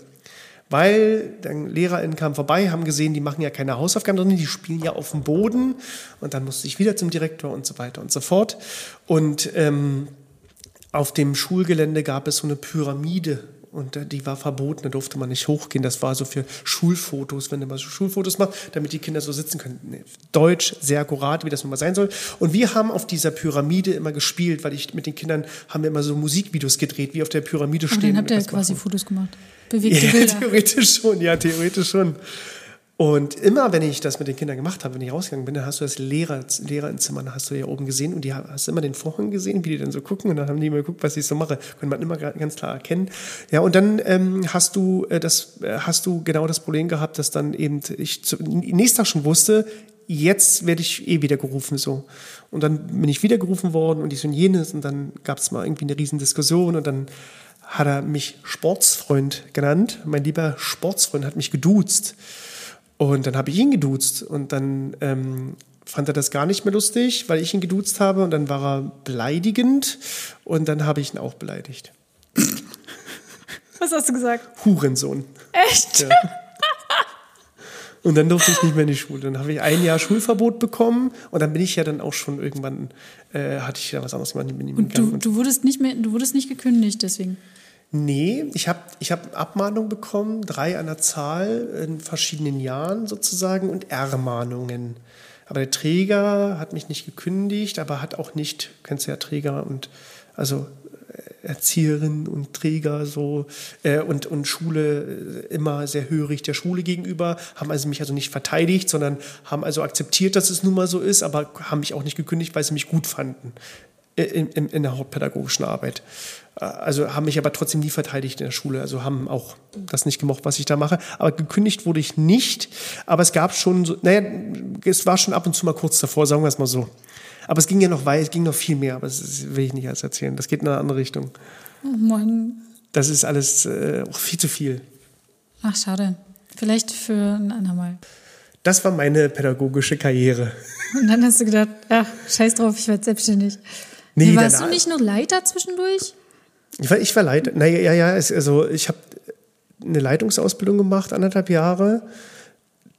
weil dann LehrerInnen kamen vorbei, haben gesehen, die machen ja keine Hausaufgaben drin, die spielen ja auf dem Boden und dann musste ich wieder zum Direktor und so weiter und so fort. Und ähm, auf dem Schulgelände gab es so eine Pyramide und äh, die war verboten, da durfte man nicht hochgehen. Das war so für Schulfotos, wenn du mal so Schulfotos machst, damit die Kinder so sitzen können. Deutsch, sehr akkurat, wie das nun mal sein soll. Und wir haben auf dieser Pyramide immer gespielt, weil ich mit den Kindern haben wir immer so Musikvideos gedreht, wie auf der Pyramide stehen. Und dann habt ihr quasi machen. Fotos gemacht. Bewegte ja, Bilder. Theoretisch schon, ja, theoretisch schon. Und immer, wenn ich das mit den Kindern gemacht habe, wenn ich rausgegangen bin, dann hast du das Lehrer, Lehrer im Zimmer, hast du ja oben gesehen und die hast immer den Vorhang gesehen, wie die dann so gucken und dann haben die immer geguckt, was ich so mache. Konnte man immer ganz klar erkennen. Ja, und dann ähm, hast du äh, das, äh, hast du genau das Problem gehabt, dass dann eben ich zu, nächsten Tag schon wusste, jetzt werde ich eh wieder gerufen so. Und dann bin ich wieder gerufen worden und dies und jenes und dann gab es mal irgendwie eine riesen Diskussion und dann hat er mich Sportsfreund genannt. Mein lieber Sportsfreund hat mich geduzt. Und dann habe ich ihn geduzt und dann ähm, fand er das gar nicht mehr lustig, weil ich ihn geduzt habe und dann war er beleidigend und dann habe ich ihn auch beleidigt. Was hast du gesagt? Hurensohn. Echt? Ja. Und dann durfte ich nicht mehr in die Schule. Dann habe ich ein Jahr Schulverbot bekommen und dann bin ich ja dann auch schon irgendwann, äh, hatte ich ja was anderes gemacht. Und du, du wurdest nicht mehr, du wurdest nicht gekündigt deswegen. Nee, ich habe ich hab Abmahnung bekommen, drei an der Zahl in verschiedenen Jahren sozusagen und Ermahnungen. Aber der Träger hat mich nicht gekündigt, aber hat auch nicht, kennst du ja Träger und also Erzieherin und Träger so äh, und, und Schule äh, immer sehr hörig der Schule gegenüber, haben also mich also nicht verteidigt, sondern haben also akzeptiert, dass es nun mal so ist, aber haben mich auch nicht gekündigt, weil sie mich gut fanden in, in, in der hauptpädagogischen Arbeit. Äh, Also haben mich aber trotzdem nie verteidigt in der Schule. Also haben auch das nicht gemocht, was ich da mache. Aber gekündigt wurde ich nicht. Aber es gab schon so, naja, es war schon ab und zu mal kurz davor, sagen wir es mal so. Aber es ging ja noch weit, es ging noch viel mehr, aber das will ich nicht alles erzählen. Das geht in eine andere Richtung. Oh Mann. Das ist alles äh, auch viel zu viel. Ach, schade. Vielleicht für ein andermal. Das war meine pädagogische Karriere. Und dann hast du gedacht, ach, scheiß drauf, ich werde selbstständig. Nee, Nee, warst du nicht noch Leiter zwischendurch? Ich war, ich war Leiter. Naja, ja, ja, also ich habe eine Leitungsausbildung gemacht, anderthalb Jahre.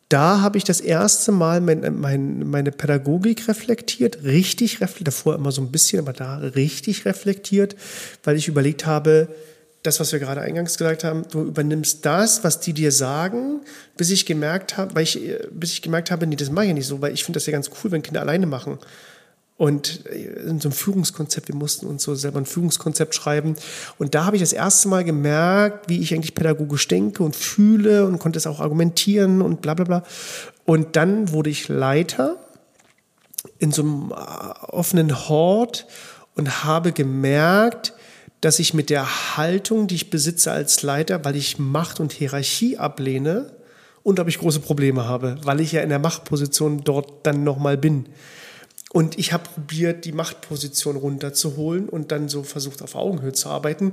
Da habe ich das erste Mal mein, mein, meine Pädagogik reflektiert, richtig reflektiert, davor immer so ein bisschen, aber da richtig reflektiert, weil ich überlegt habe, das, was wir gerade eingangs gesagt haben, du übernimmst das, was die dir sagen, bis ich gemerkt habe, weil ich, äh, bis ich gemerkt habe, nee, das mache ich ja nicht so, weil ich finde das ja ganz cool, wenn Kinder alleine machen. Und äh, in so einem Führungskonzept, wir mussten uns so selber ein Führungskonzept schreiben. Und da habe ich das erste Mal gemerkt, wie ich eigentlich pädagogisch denke und fühle und konnte es auch argumentieren und bla bla bla. Und dann wurde ich Leiter in so einem äh, offenen Hort und habe gemerkt, dass ich mit der Haltung, die ich besitze als Leiter, weil ich Macht und Hierarchie ablehne, unglaublich große Probleme habe, weil ich ja in der Machtposition dort dann nochmal bin. Und ich habe probiert, die Machtposition runterzuholen und dann so versucht, auf Augenhöhe zu arbeiten.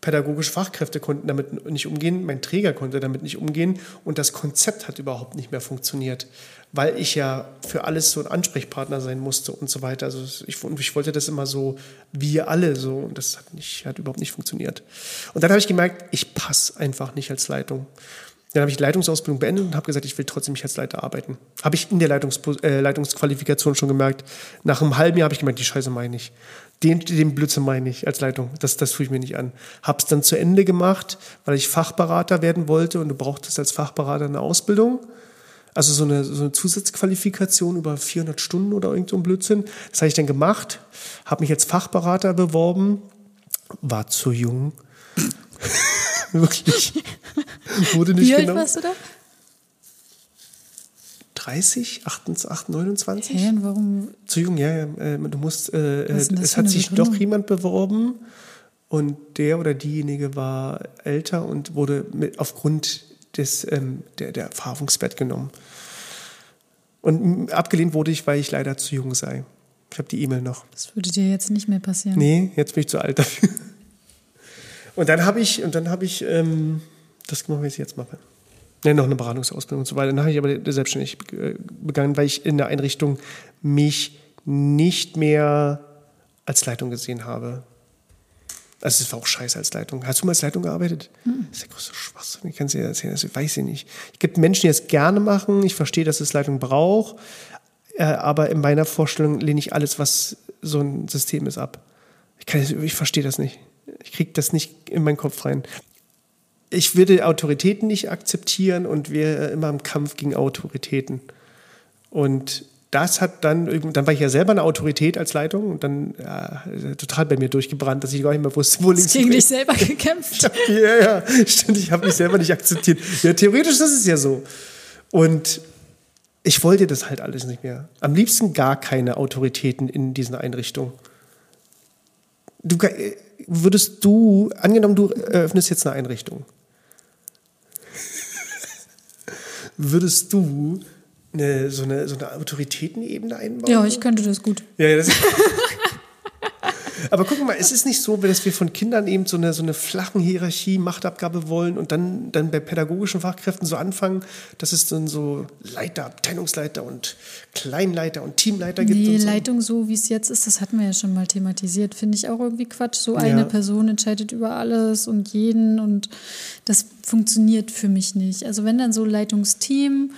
Pädagogische Fachkräfte konnten damit nicht umgehen, mein Träger konnte damit nicht umgehen und das Konzept hat überhaupt nicht mehr funktioniert, weil ich ja für alles so ein Ansprechpartner sein musste und so weiter. Also ich, ich wollte das immer so, wir alle so und das hat, nicht, hat überhaupt nicht funktioniert. Und dann habe ich gemerkt, ich passe einfach nicht als Leitung. Dann habe ich die Leitungsausbildung beendet und habe gesagt, ich will trotzdem nicht als Leiter arbeiten. Habe ich in der Leitungs äh, Leitungsqualifikation schon gemerkt. Nach einem halben Jahr habe ich gemerkt, die Scheiße meine ich. Den, den Blödsinn meine ich als Leitung. Das, das tue ich mir nicht an. Habe es dann zu Ende gemacht, weil ich Fachberater werden wollte und du brauchtest als Fachberater eine Ausbildung. Also so eine, so eine Zusatzqualifikation über 400 Stunden oder irgend so ein Blödsinn. Das habe ich dann gemacht, habe mich als Fachberater beworben, war zu jung. (laughs) (laughs) Wirklich. Wurde nicht Wie alt genommen. warst du da? 30, 28, 29? Hä, warum? Zu jung, ja, ja. äh, Du musst, äh, es hat sich Begründung? doch jemand beworben und der oder diejenige war älter und wurde mit, aufgrund des, ähm, der, der Erfahrungswert genommen. Und abgelehnt wurde ich, weil ich leider zu jung sei. Ich habe die E-Mail noch. Das würde dir jetzt nicht mehr passieren. Nee, jetzt bin ich zu alt dafür. Und dann habe ich, und dann habe ich ähm, das gemacht, was ich jetzt mache. Nee, noch eine Beratungsausbildung und so weiter. Dann habe ich aber selbstständig äh, begangen, weil ich in der Einrichtung mich nicht mehr als Leitung gesehen habe. Also es war auch scheiße als Leitung. Hast du mal als Leitung gearbeitet? Das ist der größte Schwachsinn. Ich kann es dir erzählen, das weiß ich nicht. Es gibt Menschen, die es gerne machen. Ich verstehe, dass es Leitung braucht. Äh, aber in meiner Vorstellung lehne ich alles, was so ein System ist, ab. Ich, kann, ich verstehe das nicht. Ich kriege das nicht in meinen Kopf rein. Ich würde Autoritäten nicht akzeptieren und wäre immer im Kampf gegen Autoritäten. Und das hat dann, dann war ich ja selber eine Autorität als Leitung und dann ja, total bei mir durchgebrannt, dass ich gar nicht mehr wusste, wo links Hast gegen dich selber gekämpft. (laughs) ja, ja, stimmt, ich habe mich selber nicht akzeptiert. Ja, theoretisch ist es ja so. Und ich wollte das halt alles nicht mehr. Am liebsten gar keine Autoritäten in diesen Einrichtungen. Du, äh, würdest du, angenommen, du eröffnest jetzt eine Einrichtung, (laughs) würdest du eine, so, eine, so eine Autoritätenebene einbauen? Ja, ich könnte das gut. Ja, ja, das (laughs) Aber guck mal, es ist nicht so, dass wir von Kindern eben so eine, so eine flachen Hierarchie, Machtabgabe wollen und dann, dann bei pädagogischen Fachkräften so anfangen, dass es dann so Leiter, Abteilungsleiter und Kleinleiter und Teamleiter gibt. Nee, und so. Leitung so, wie es jetzt ist, das hatten wir ja schon mal thematisiert, finde ich auch irgendwie Quatsch. So eine Ja. Person entscheidet über alles und jeden und das funktioniert für mich nicht. Also wenn dann so Leitungsteam,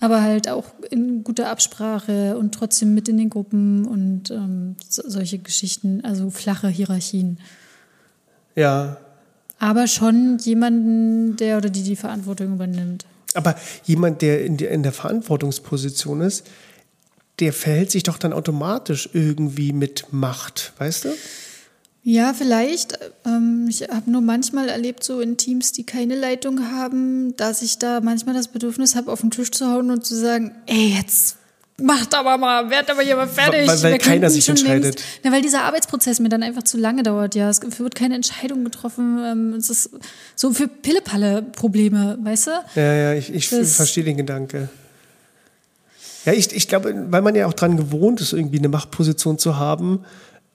aber halt auch in guter Absprache und trotzdem mit in den Gruppen und ähm, so, solche Geschichten, also flache Hierarchien. Ja, Aber schon jemanden, der oder die die Verantwortung übernimmt. aber jemand, der in, der in der Verantwortungsposition ist, der verhält sich doch dann automatisch irgendwie mit Macht, weißt du? Ja, vielleicht. Ähm, ich habe nur manchmal erlebt, so in Teams, die keine Leitung haben, dass ich da manchmal das Bedürfnis habe, auf den Tisch zu hauen und zu sagen, ey, jetzt macht aber mal, werd aber hier mal fertig. Weil- weil keiner sich entscheidet. Längst, na, weil dieser Arbeitsprozess mir dann einfach zu lange dauert, ja. Es wird keine Entscheidung getroffen. Ähm, es ist so für Pillepalle-Probleme, weißt du? Ja, ja, ich, ich verstehe den Gedanke. Ja, ich, ich glaube, weil man ja auch dran gewohnt ist, irgendwie eine Machtposition zu haben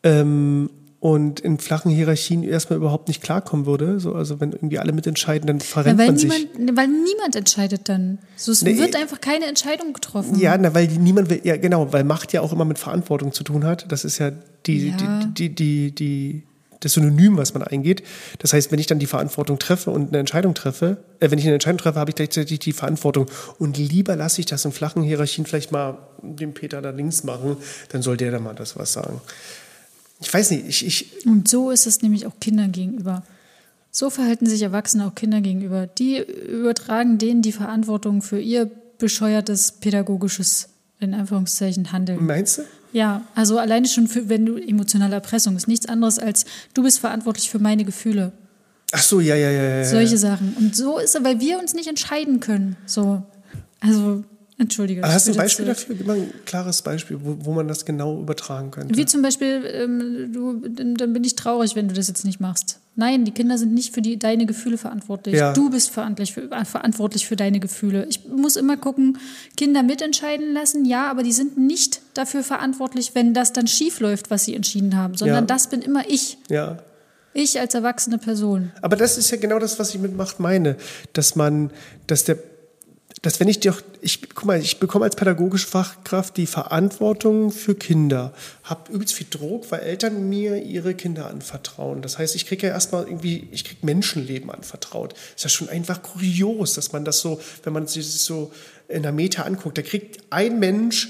ähm, und in flachen Hierarchien erstmal überhaupt nicht klarkommen würde. So, also wenn irgendwie alle mitentscheiden, dann Ja, verrennt weil, man sich. niemand, weil niemand entscheidet dann. So, es Nee, wird einfach keine Entscheidung getroffen. Ja, na, weil niemand will, ja genau, weil Macht ja auch immer mit Verantwortung zu tun hat. Das ist ja die, Ja. die, die, die, die, das Synonym, was man eingeht. Das heißt, wenn ich dann die Verantwortung treffe und eine Entscheidung treffe, äh, wenn ich eine Entscheidung treffe, habe ich gleichzeitig die Verantwortung. Und lieber lasse ich das in flachen Hierarchien vielleicht mal dem Peter da links machen, dann soll der da mal das was sagen. Ich weiß nicht, ich, ich, Und so ist es nämlich auch Kindern gegenüber. So verhalten sich Erwachsene auch Kindern gegenüber. Die übertragen denen die Verantwortung für ihr bescheuertes pädagogisches, in Anführungszeichen, Handeln. meinst du? Ja, also alleine schon, für, wenn du emotionale Erpressung ist nichts anderes als du bist verantwortlich für meine Gefühle. Ach so, ja, ja, ja, ja. ja. Solche Sachen. Und so ist es, weil wir uns nicht entscheiden können. So, also entschuldige. Aber Hast du ein Beispiel dafür? Gib mal ein klares Beispiel, wo, wo man das genau übertragen könnte. Wie zum Beispiel, ähm, du, dann dann bin ich traurig, wenn du das jetzt nicht machst. Nein, die Kinder sind nicht für die, deine Gefühle verantwortlich. Ja. Du bist verantwortlich für, äh, verantwortlich für deine Gefühle. Ich muss immer gucken, Kinder mitentscheiden lassen, ja, aber die sind nicht dafür verantwortlich, wenn das dann schief läuft, was sie entschieden haben, sondern Ja. das bin immer ich. Ja. Ich als erwachsene Person. Aber das ist ja genau das, was ich mit Macht meine, dass man, dass der, dass wenn ich doch, ich guck mal, ich bekomme als pädagogische Fachkraft die Verantwortung für Kinder, habe übelst viel Druck, weil Eltern mir ihre Kinder anvertrauen. Das heißt, ich kriege ja erstmal irgendwie, ich kriege Menschenleben anvertraut. Ist ja schon einfach kurios, dass man das so, wenn man sich so in der Meta anguckt, da kriegt ein Mensch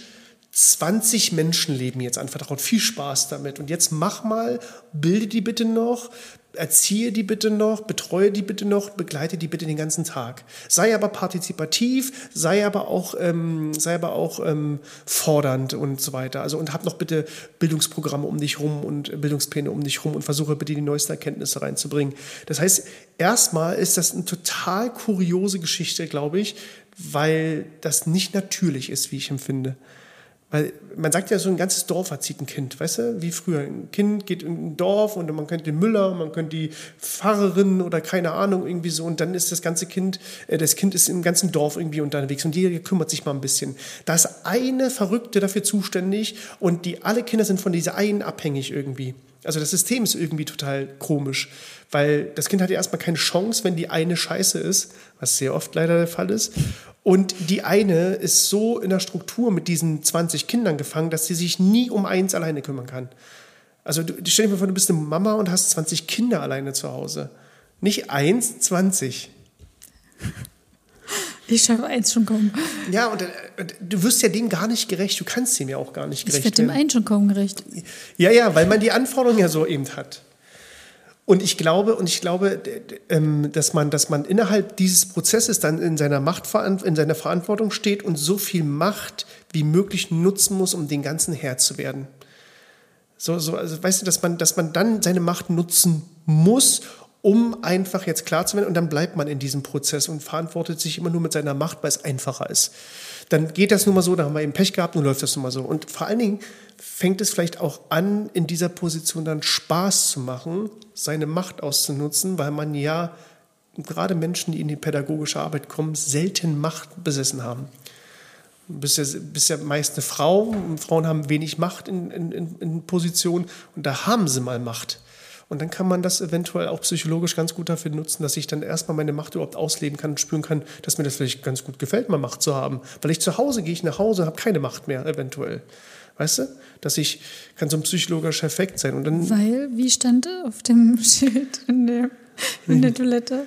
20 Menschenleben jetzt anvertraut. Viel Spaß damit. Und jetzt mach mal, bilde die bitte noch, erziehe die bitte noch, betreue die bitte noch, begleite die bitte den ganzen Tag. Sei aber partizipativ, sei aber auch, ähm, sei aber auch ähm, fordernd und so weiter. Also und hab noch bitte Bildungsprogramme um dich rum und Bildungspläne um dich rum und versuche bitte die neuesten Erkenntnisse reinzubringen. Das heißt, erstmal ist das eine total kuriose Geschichte, glaube ich, weil das nicht natürlich ist, wie ich empfinde. Weil man sagt ja, so ein ganzes Dorf erzieht ein Kind, weißt du, wie früher. Ein Kind geht in ein Dorf und man kennt den Müller, man kennt die Pfarrerin oder keine Ahnung irgendwie so und dann ist das ganze Kind, äh, das Kind ist im ganzen Dorf irgendwie unterwegs und jeder kümmert sich mal ein bisschen. Da ist eine Verrückte dafür zuständig und die alle Kinder sind von dieser einen abhängig irgendwie. Also das System ist irgendwie total komisch, weil das Kind hat ja erstmal keine Chance, wenn die eine scheiße ist, was sehr oft leider der Fall ist. Und die eine ist so in der Struktur mit diesen 20 Kindern gefangen, dass sie sich nie um eins alleine kümmern kann. Also du, stell dir mal vor, du bist eine Mama und hast 20 Kinder alleine zu Hause. Nicht eins, 20. Ich schaffe eins schon kaum. Ja, und äh, du wirst ja dem gar nicht gerecht. Du kannst dem ja auch gar nicht Ich gerecht werde dem werden. einen schon kaum gerecht. Ja, ja, weil man die Anforderungen ja so eben hat. Und ich glaube, und ich glaube, ähm, dass man, dass man innerhalb dieses Prozesses dann in seiner Machtveran- in seiner Verantwortung steht und so viel Macht wie möglich nutzen muss, um den ganzen Herr zu werden. So, so, also weißt du, dass man, dass man dann seine Macht nutzen muss, um einfach jetzt klar zu werden und dann bleibt man in diesem Prozess und verantwortet sich immer nur mit seiner Macht, weil es einfacher ist. Dann geht das nun mal so, da haben wir eben Pech gehabt, nun läuft das nun mal so. Und vor allen Dingen fängt es vielleicht auch an, in dieser Position dann Spaß zu machen, seine Macht auszunutzen, weil man ja gerade Menschen, die in die pädagogische Arbeit kommen, selten Macht besessen haben. Du bist ja, meist eine Frau und Frauen haben wenig Macht in, in, in, Positionen und da haben sie mal Macht. Und dann kann man das eventuell auch psychologisch ganz gut dafür nutzen, dass ich dann erstmal meine Macht überhaupt ausleben kann und spüren kann, dass mir das vielleicht ganz gut gefällt, mal Macht zu haben. Weil ich zu Hause gehe ich nach Hause, habe keine Macht mehr, eventuell. Weißt du? Dass ich, kann so ein psychologischer Effekt sein. Und dann, Weil, wie stand auf dem (laughs) Schild in der, in der Toilette?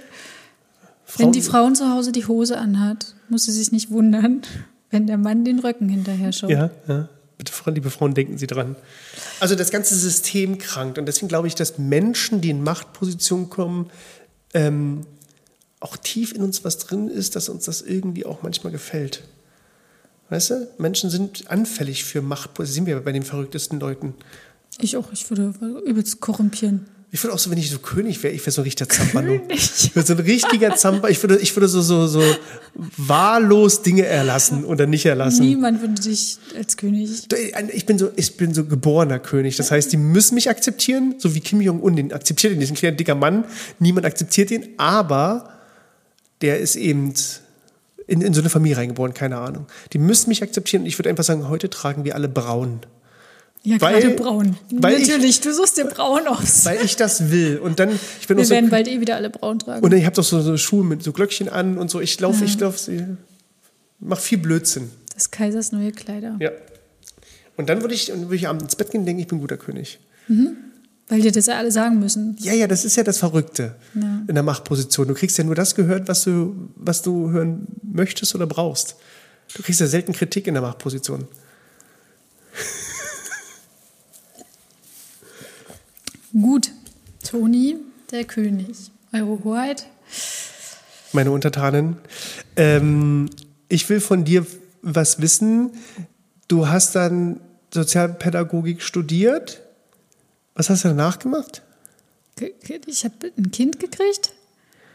Wenn die Frauen zu Hause die Hose anhat, muss sie sich nicht wundern, wenn der Mann den Röcken hinterher schaut. Ja, ja. Bitte, liebe Frauen, denken Sie dran. Also das ganze System krankt. Und deswegen glaube ich, dass Menschen, die in Machtpositionen kommen, ähm, auch tief in uns was drin ist, dass uns das irgendwie auch manchmal gefällt. Weißt du? Menschen sind anfällig für Machtpositionen. Sind wir bei den verrücktesten Leuten. Ich auch. Ich würde übelst korrumpieren. Ich würde auch so, wenn ich so König wäre, ich wäre so ein richtiger (laughs) Zampano. Ich wäre so ein richtiger Zampa. Ich würde, ich würde so, so, so wahllos Dinge erlassen oder nicht erlassen. Niemand würde dich als König. Ich bin so, ich bin so geborener König. Das heißt, die müssen mich akzeptieren, so wie Kim Jong-un, den akzeptiert ihn, diesen kleinen dicker Mann. Niemand akzeptiert ihn, aber der ist eben in, in so eine Familie reingeboren, keine Ahnung. Die müssen mich akzeptieren und ich würde einfach sagen, heute tragen wir alle braun. Ja, Weil- gerade braun. weil Natürlich, ich- du suchst dir braun aus. (laughs) Weil ich das will. Und dann, ich bin Wir so, werden bald eh wieder alle braun tragen. und ich habe doch so, so Schuhe mit so Glöckchen an und so. Ich laufe, ich laufe, mach viel Blödsinn. das Kaisers neue Kleider. Ja. Und dann würde ich, würde ich abends ins Bett gehen und denken, ich bin guter König. Weil dir das ja alle sagen müssen. Ja, ja, das ist ja das Verrückte Ja. in der Machtposition. Du kriegst ja nur das gehört, was du, was du hören möchtest oder brauchst. Du kriegst ja selten Kritik in der Machtposition. (laughs) Gut. Toni, der König. Eure Hoheit. meine Untertanen. Ähm, ich will von dir was wissen. Du hast dann Sozialpädagogik studiert. Was hast du danach gemacht? Ge- ge- Ich habe ein Kind gekriegt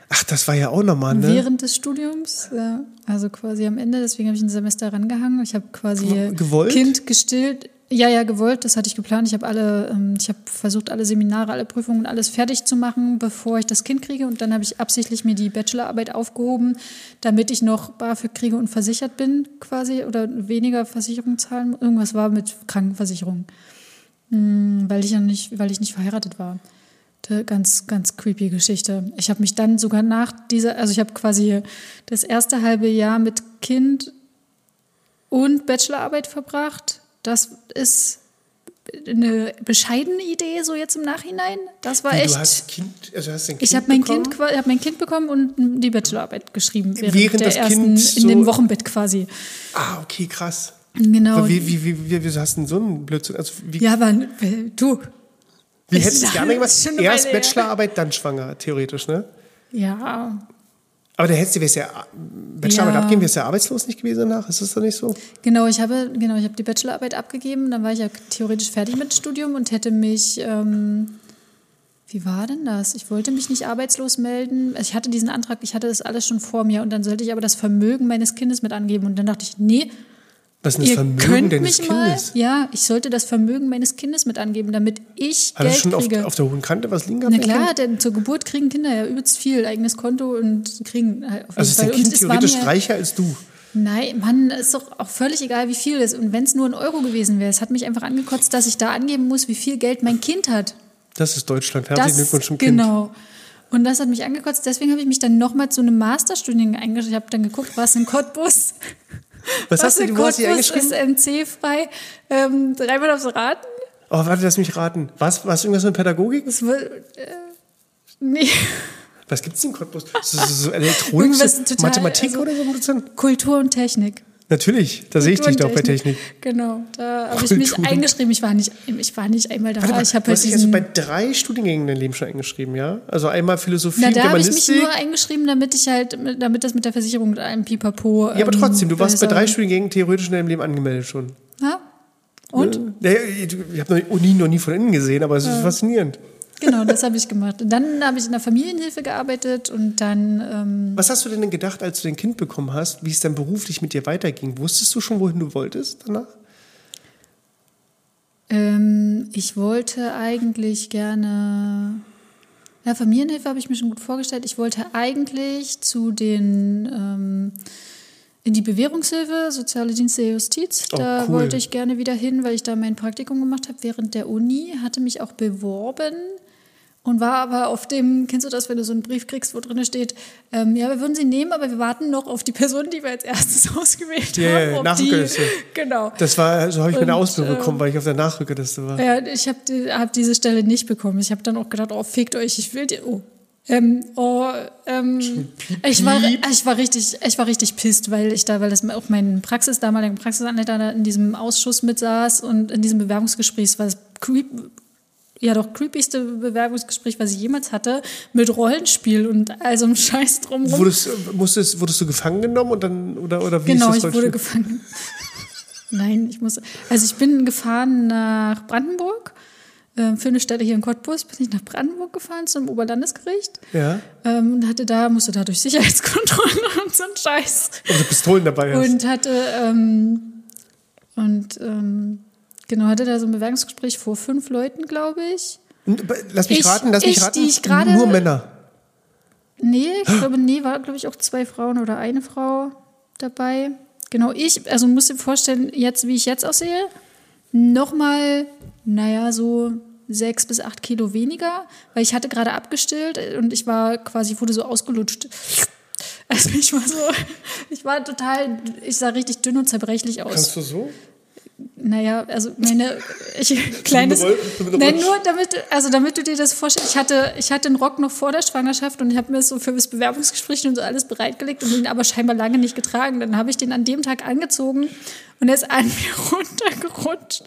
Ach, das war ja auch nochmal, ne? während des Studiums. Ja, also quasi am Ende. Deswegen habe ich ein Semester rangehangen. Ich habe quasi Ge- gewollt? Kind gestillt. Ja, ja, gewollt. Das hatte ich geplant. Ich habe alle, ähm, ich habe versucht, alle Seminare, alle Prüfungen und alles fertig zu machen, bevor ich das Kind kriege. Und dann habe ich absichtlich mir die Bachelorarbeit aufgehoben, damit ich noch BAföG kriege und versichert bin, quasi oder weniger Versicherung zahlen. Irgendwas war mit Krankenversicherung, weil ich ja nicht, weil ich nicht verheiratet war. Ganz, ganz creepy Geschichte. Ich habe mich dann sogar nach dieser, also ich habe quasi das erste halbe Jahr mit Kind und Bachelorarbeit verbracht. Das ist eine bescheidene Idee, so jetzt im Nachhinein. Das war Wie, echt. Du hast Kind, also hast ein kind ich habe mein, bekommen? kind, ich hab mein Kind bekommen und die Bachelorarbeit geschrieben. Während, Während der ersten, Kind in dem so- Wochenbett quasi. Ah, okay, krass. Genau. Wie, wie, wie, wie, wie hast du denn so einen Blödsinn? Also, wie, ja, aber äh, du. wie hättest du gerne gemacht? Erst. Bachelorarbeit, dann schwanger, theoretisch, ne? Ja, Aber der hättest du, wärst ja Bachelorarbeit Ja. abgeben, wärst ja arbeitslos nicht gewesen danach? Ist das doch nicht so? Genau, ich habe, genau, ich habe die Bachelorarbeit abgegeben, dann war ich ja theoretisch fertig mit dem Studium und hätte mich, ähm, wie war denn das? Ich wollte mich nicht arbeitslos melden. Ich hatte diesen Antrag, ich hatte das alles schon vor mir und dann sollte ich aber das Vermögen meines Kindes mit angeben und dann dachte ich, nee, Was ist das ihr Vermögen könnt deines mich mal, Kindes? ja, ich sollte das Vermögen meines Kindes mit angeben, damit ich Hat Geld schon auf, kriege. auf der hohen Kante was liegen gehabt? Na klar, denn zur Geburt kriegen Kinder ja übelst viel, eigenes Konto und kriegen halt auf Also ist dein Kind theoretisch mir- reicher als du? Nein, Mann, ist doch auch völlig egal, wie viel es ist. Und wenn es nur ein Euro gewesen wäre, es hat mich einfach angekotzt, dass ich da angeben muss, wie viel Geld mein Kind hat. Das ist Deutschland. Herzlichen Glückwunsch zum Kind. genau. Und das hat mich angekotzt. Deswegen habe ich mich dann nochmal zu einem Masterstudiengang eingeschrieben. Ich habe dann geguckt, was in Cottbus. Was hast du, in wo hast du eingeschrieben? ist MC-frei. Ähm, dreimal aufs Raten. Oh, warte, lass mich raten. Was, was irgendwas mit Pädagogik? Das war, äh, nee. Was gibt's denn in Cottbus? So, so, so Elektronik, so Mathematik also- oder so? Kultur und Technik. Natürlich, da sehe ich dich doch bei Technik. Genau, da habe ich mich eingeschrieben. Ich war nicht, ich war nicht einmal da. Warte mal, ich habe du halt hast dich also bei drei Studiengängen in deinem Leben schon eingeschrieben, ja? Also einmal Philosophie, Na, da habe ich mich nur eingeschrieben, damit ich halt, damit das mit der Versicherung mit einem Pipapo. ja, aber ähm, trotzdem, du warst bei drei Studiengängen theoretisch in deinem Leben angemeldet schon. Ja? Und? Ja, ich habe noch nie, noch nie von innen gesehen, aber es ist faszinierend. Genau, das habe ich gemacht. Und dann habe ich in der Familienhilfe gearbeitet und dann, ähm, Was hast du denn gedacht, als du dein Kind bekommen hast, wie es dann beruflich mit dir weiterging? Wusstest du schon, wohin du wolltest danach? ähm, ich wollte eigentlich gerne. Ja, Familienhilfe habe ich mir schon gut vorgestellt. Ich wollte eigentlich zu den ähm, In die Bewährungshilfe, Soziale Dienste der Justiz. Oh, da cool. wollte ich gerne wieder hin, weil ich da mein Praktikum gemacht habe während der Uni. Hatte mich auch beworben und war aber auf dem, kennst du das, wenn du so einen Brief kriegst, wo drin steht, ähm, ja, wir würden sie nehmen, aber wir warten noch auf die Person, die wir als erstes (laughs) ausgewählt ja, haben. Nachrückerliste. genau. Das war, so habe ich meine Und, Ausbildung ähm, bekommen, weil ich auf der Nachrückerliste war. Ja, ich habe die, hab diese Stelle nicht bekommen. Ich habe dann auch gedacht, oh, fickt euch, ich will die. Oh. Ähm, oh, ähm, ich war, ich war richtig, ich war richtig pisst, weil ich da, weil das auch mein Praxis, damaliger Praxisanleiter da in diesem Ausschuss mitsaß und in diesem Bewerbungsgespräch, es war das creep, ja doch creepigste Bewerbungsgespräch, was ich jemals hatte, mit Rollenspiel und also einem Scheiß drumherum. Wurdest, musstest, wurdest du gefangen genommen und dann, oder, oder wie Genau, ist ich das wurde Rollenspiel? gefangen. (laughs) Nein, ich muss. Also ich bin gefahren nach Brandenburg. Ähm, für eine Stelle hier in Cottbus bin ich nach Brandenburg gefahren zum Oberlandesgericht. Ja, Ähm, und hatte da, musste da durch Sicherheitskontrollen (laughs) und so ein Scheiß. ob du Pistolen dabei hast. Und hatte, ähm, und ähm, genau, hatte da so ein Bewerbungsgespräch vor fünf Leuten, glaube ich. Lass mich Ich- raten, lass mich ich, raten. die ich Nur Männer. Nee, ich glaube, nee, war, glaube ich, auch zwei Frauen oder eine Frau dabei. Genau, ich, also muss dir vorstellen, jetzt, wie ich jetzt aussehe, nochmal, naja, so sechs bis acht Kilo weniger, weil ich hatte gerade abgestillt und ich war quasi, wurde so ausgelutscht. Also ich war so, (laughs) ich war total, ich sah richtig dünn und zerbrechlich aus. Kannst du so? Naja, also meine, ich, kleines, nein, nur damit, also damit du dir das vorstellst, ich hatte, ich hatte einen Rock noch vor der Schwangerschaft und ich habe mir das so für das Bewerbungsgespräch und so alles bereitgelegt und ihn aber scheinbar lange nicht getragen. Dann habe ich den an dem Tag angezogen und er ist an mir (laughs) runtergerutscht.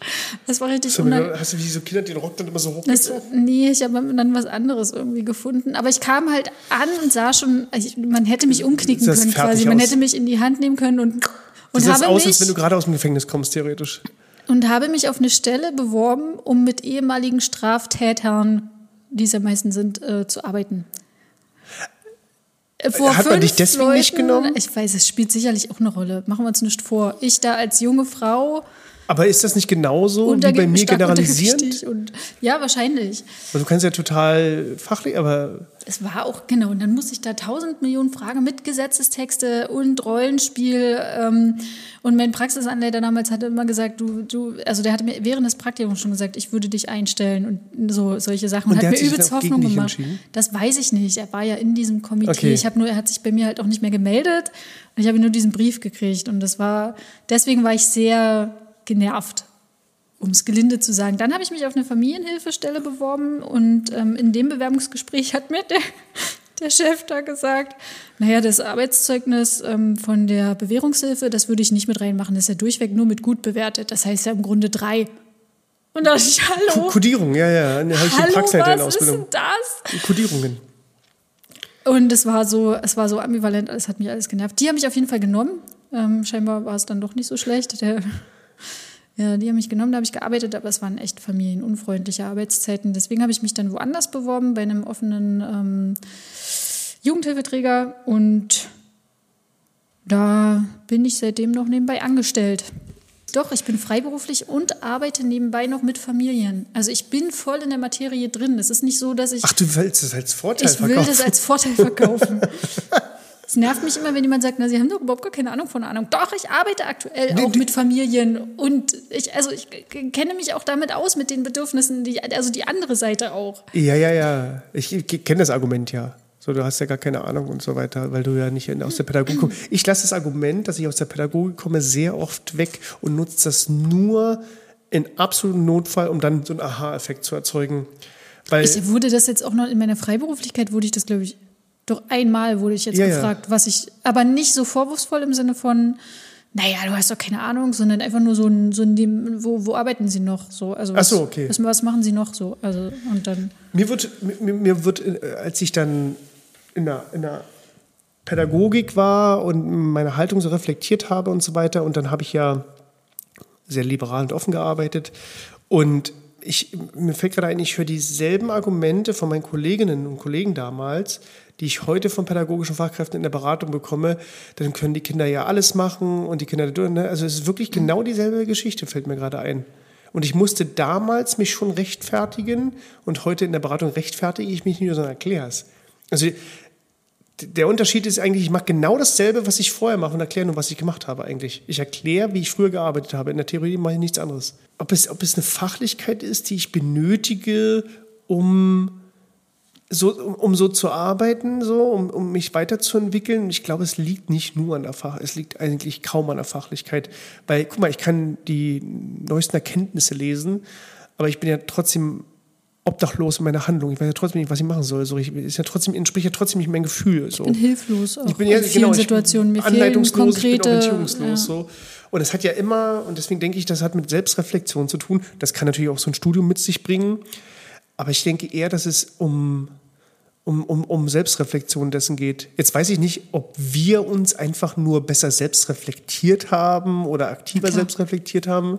Das war richtig unangenehm. hast du wie so Kinder den Rock dann immer so hoch? Das, nee, ich habe dann was anderes irgendwie gefunden. Aber ich kam halt an und sah schon, also man hätte mich umknicken können quasi. Man aus. hätte mich in die Hand nehmen können und, und sahst habe aus, mich als wenn du gerade aus dem Gefängnis kommst, theoretisch. und habe mich auf eine Stelle beworben, um mit ehemaligen Straftätern, die es ja meistens sind, äh, zu arbeiten. Äh, Vor Hat man dich deswegen nicht genommen? Ich weiß, es spielt sicherlich auch eine Rolle. Machen wir uns nicht vor. Ich da als junge Frau Aber ist das nicht genauso wie bei mir generalisierend? Und, ja, wahrscheinlich. Weil du kannst ja total fachlich, aber Es war auch, genau, und dann musste ich da tausend Millionen Fragen mit Gesetzestexte und Rollenspiel. Ähm, und mein Praxisanleiter damals hatte immer gesagt, du, du, also der hatte mir während des Praktikums schon gesagt, ich würde dich einstellen und so solche Sachen. Und, Und hat mir übelst Hoffnung gemacht. Das weiß ich nicht. Er war ja in diesem Komitee. Okay. Ich habe nur, er hat sich bei mir halt auch nicht mehr gemeldet. Und ich habe nur diesen Brief gekriegt. Und das war, deswegen war ich sehr genervt um es gelinde zu sagen. Dann habe ich mich auf eine Familienhilfestelle beworben und ähm, in dem Bewerbungsgespräch hat mir der, (laughs) der Chef da gesagt, naja, das Arbeitszeugnis ähm, von der Bewährungshilfe, das würde ich nicht mit reinmachen, das ist ja durchweg nur mit gut bewertet. Das heißt ja im Grunde drei. Und da dachte ich, hallo, Kodierung, ja, ja. Habe ich hallo, Praxisleiter in was ist Ausbildung. denn das? Kodierungen. Und es war so, es war so ambivalent, es hat mich alles genervt. Die haben mich auf jeden Fall genommen. Ähm, scheinbar war es dann doch nicht so schlecht. Der, ja, die haben mich genommen, da habe ich gearbeitet, aber es waren echt familienunfreundliche Arbeitszeiten. Deswegen habe ich mich dann woanders beworben, bei einem offenen ähm, Jugendhilfeträger und da bin ich seitdem noch nebenbei angestellt. Doch, ich bin freiberuflich und arbeite nebenbei noch mit Familien. Also ich bin voll in der Materie drin. Es ist nicht so, dass ich Ach, du willst das als Vorteil ich will verkaufen? das als Vorteil verkaufen. (laughs) Es nervt mich immer, wenn jemand sagt, na, Sie haben doch überhaupt gar keine Ahnung von Ahnung. Doch, ich arbeite aktuell auch mit Familien und ich, also ich kenne mich auch damit aus mit den Bedürfnissen, die, also die andere Seite auch. Ja, ja, ja. Ich, ich kenne das Argument ja. So, du hast ja gar keine Ahnung und so weiter, weil du ja nicht aus der Pädagogik kommst. Ich lasse das Argument, dass ich aus der Pädagogik komme, sehr oft weg und nutze das nur in absolutem Notfall, um dann so einen Aha-Effekt zu erzeugen. Weil, Ich wurde das jetzt auch noch in meiner Freiberuflichkeit, wurde ich das, glaube ich, doch einmal wurde ich jetzt Ja, ja. gefragt, was ich, aber nicht so vorwurfsvoll im Sinne von, naja, du hast doch keine Ahnung, sondern einfach nur so ein, so ein wo, wo arbeiten Sie noch? So, also Ach was, so, okay. Was, was machen Sie noch so? Also, und dann. Mir wird, mir, mir wird, als ich dann in der, in der Pädagogik war und meine Haltung so reflektiert habe und so weiter, und dann habe ich ja sehr liberal und offen gearbeitet. Und ich, mir fällt gerade ein, ich höre dieselben Argumente von meinen Kolleginnen und Kollegen damals, die ich heute von pädagogischen Fachkräften in der Beratung bekomme. Dann können die Kinder ja alles machen und die Kinder, ne? also es ist wirklich genau dieselbe Geschichte, fällt mir gerade ein. Und ich musste damals mich schon rechtfertigen und heute in der Beratung rechtfertige ich mich nicht, sondern erkläre es. Also der Unterschied ist eigentlich, ich mache genau dasselbe, was ich vorher mache und erkläre nur, was ich gemacht habe eigentlich. Ich erkläre, wie ich früher gearbeitet habe. In der Theorie mache ich nichts anderes. Ob es, ob es eine Fachlichkeit ist, die ich benötige, um so, um, so zu arbeiten, so, um, um mich weiterzuentwickeln. Ich glaube, es liegt nicht nur an der Fach, es liegt eigentlich kaum an der Fachlichkeit. Weil, guck mal, ich kann die neuesten Erkenntnisse lesen, aber ich bin ja trotzdem obdachlos in meiner Handlung. Ich weiß ja trotzdem nicht, was ich machen soll. So, ich, ist ja trotzdem, entspricht ja trotzdem nicht mein Gefühl. So. Ich bin hilflos auch Ich bin ja in vielen genau, ich bin Situationen. Mir anleitungslos, ich bin konkrete, orientierungslos. ja. So. Und es hat ja immer, und deswegen denke ich, das hat mit Selbstreflexion zu tun. Das kann natürlich auch so ein Studium mit sich bringen. Aber ich denke eher, dass es um, um, um, um Selbstreflexion dessen geht. Jetzt weiß ich nicht, ob wir uns einfach nur besser selbst reflektiert haben oder aktiver klar. selbst reflektiert haben.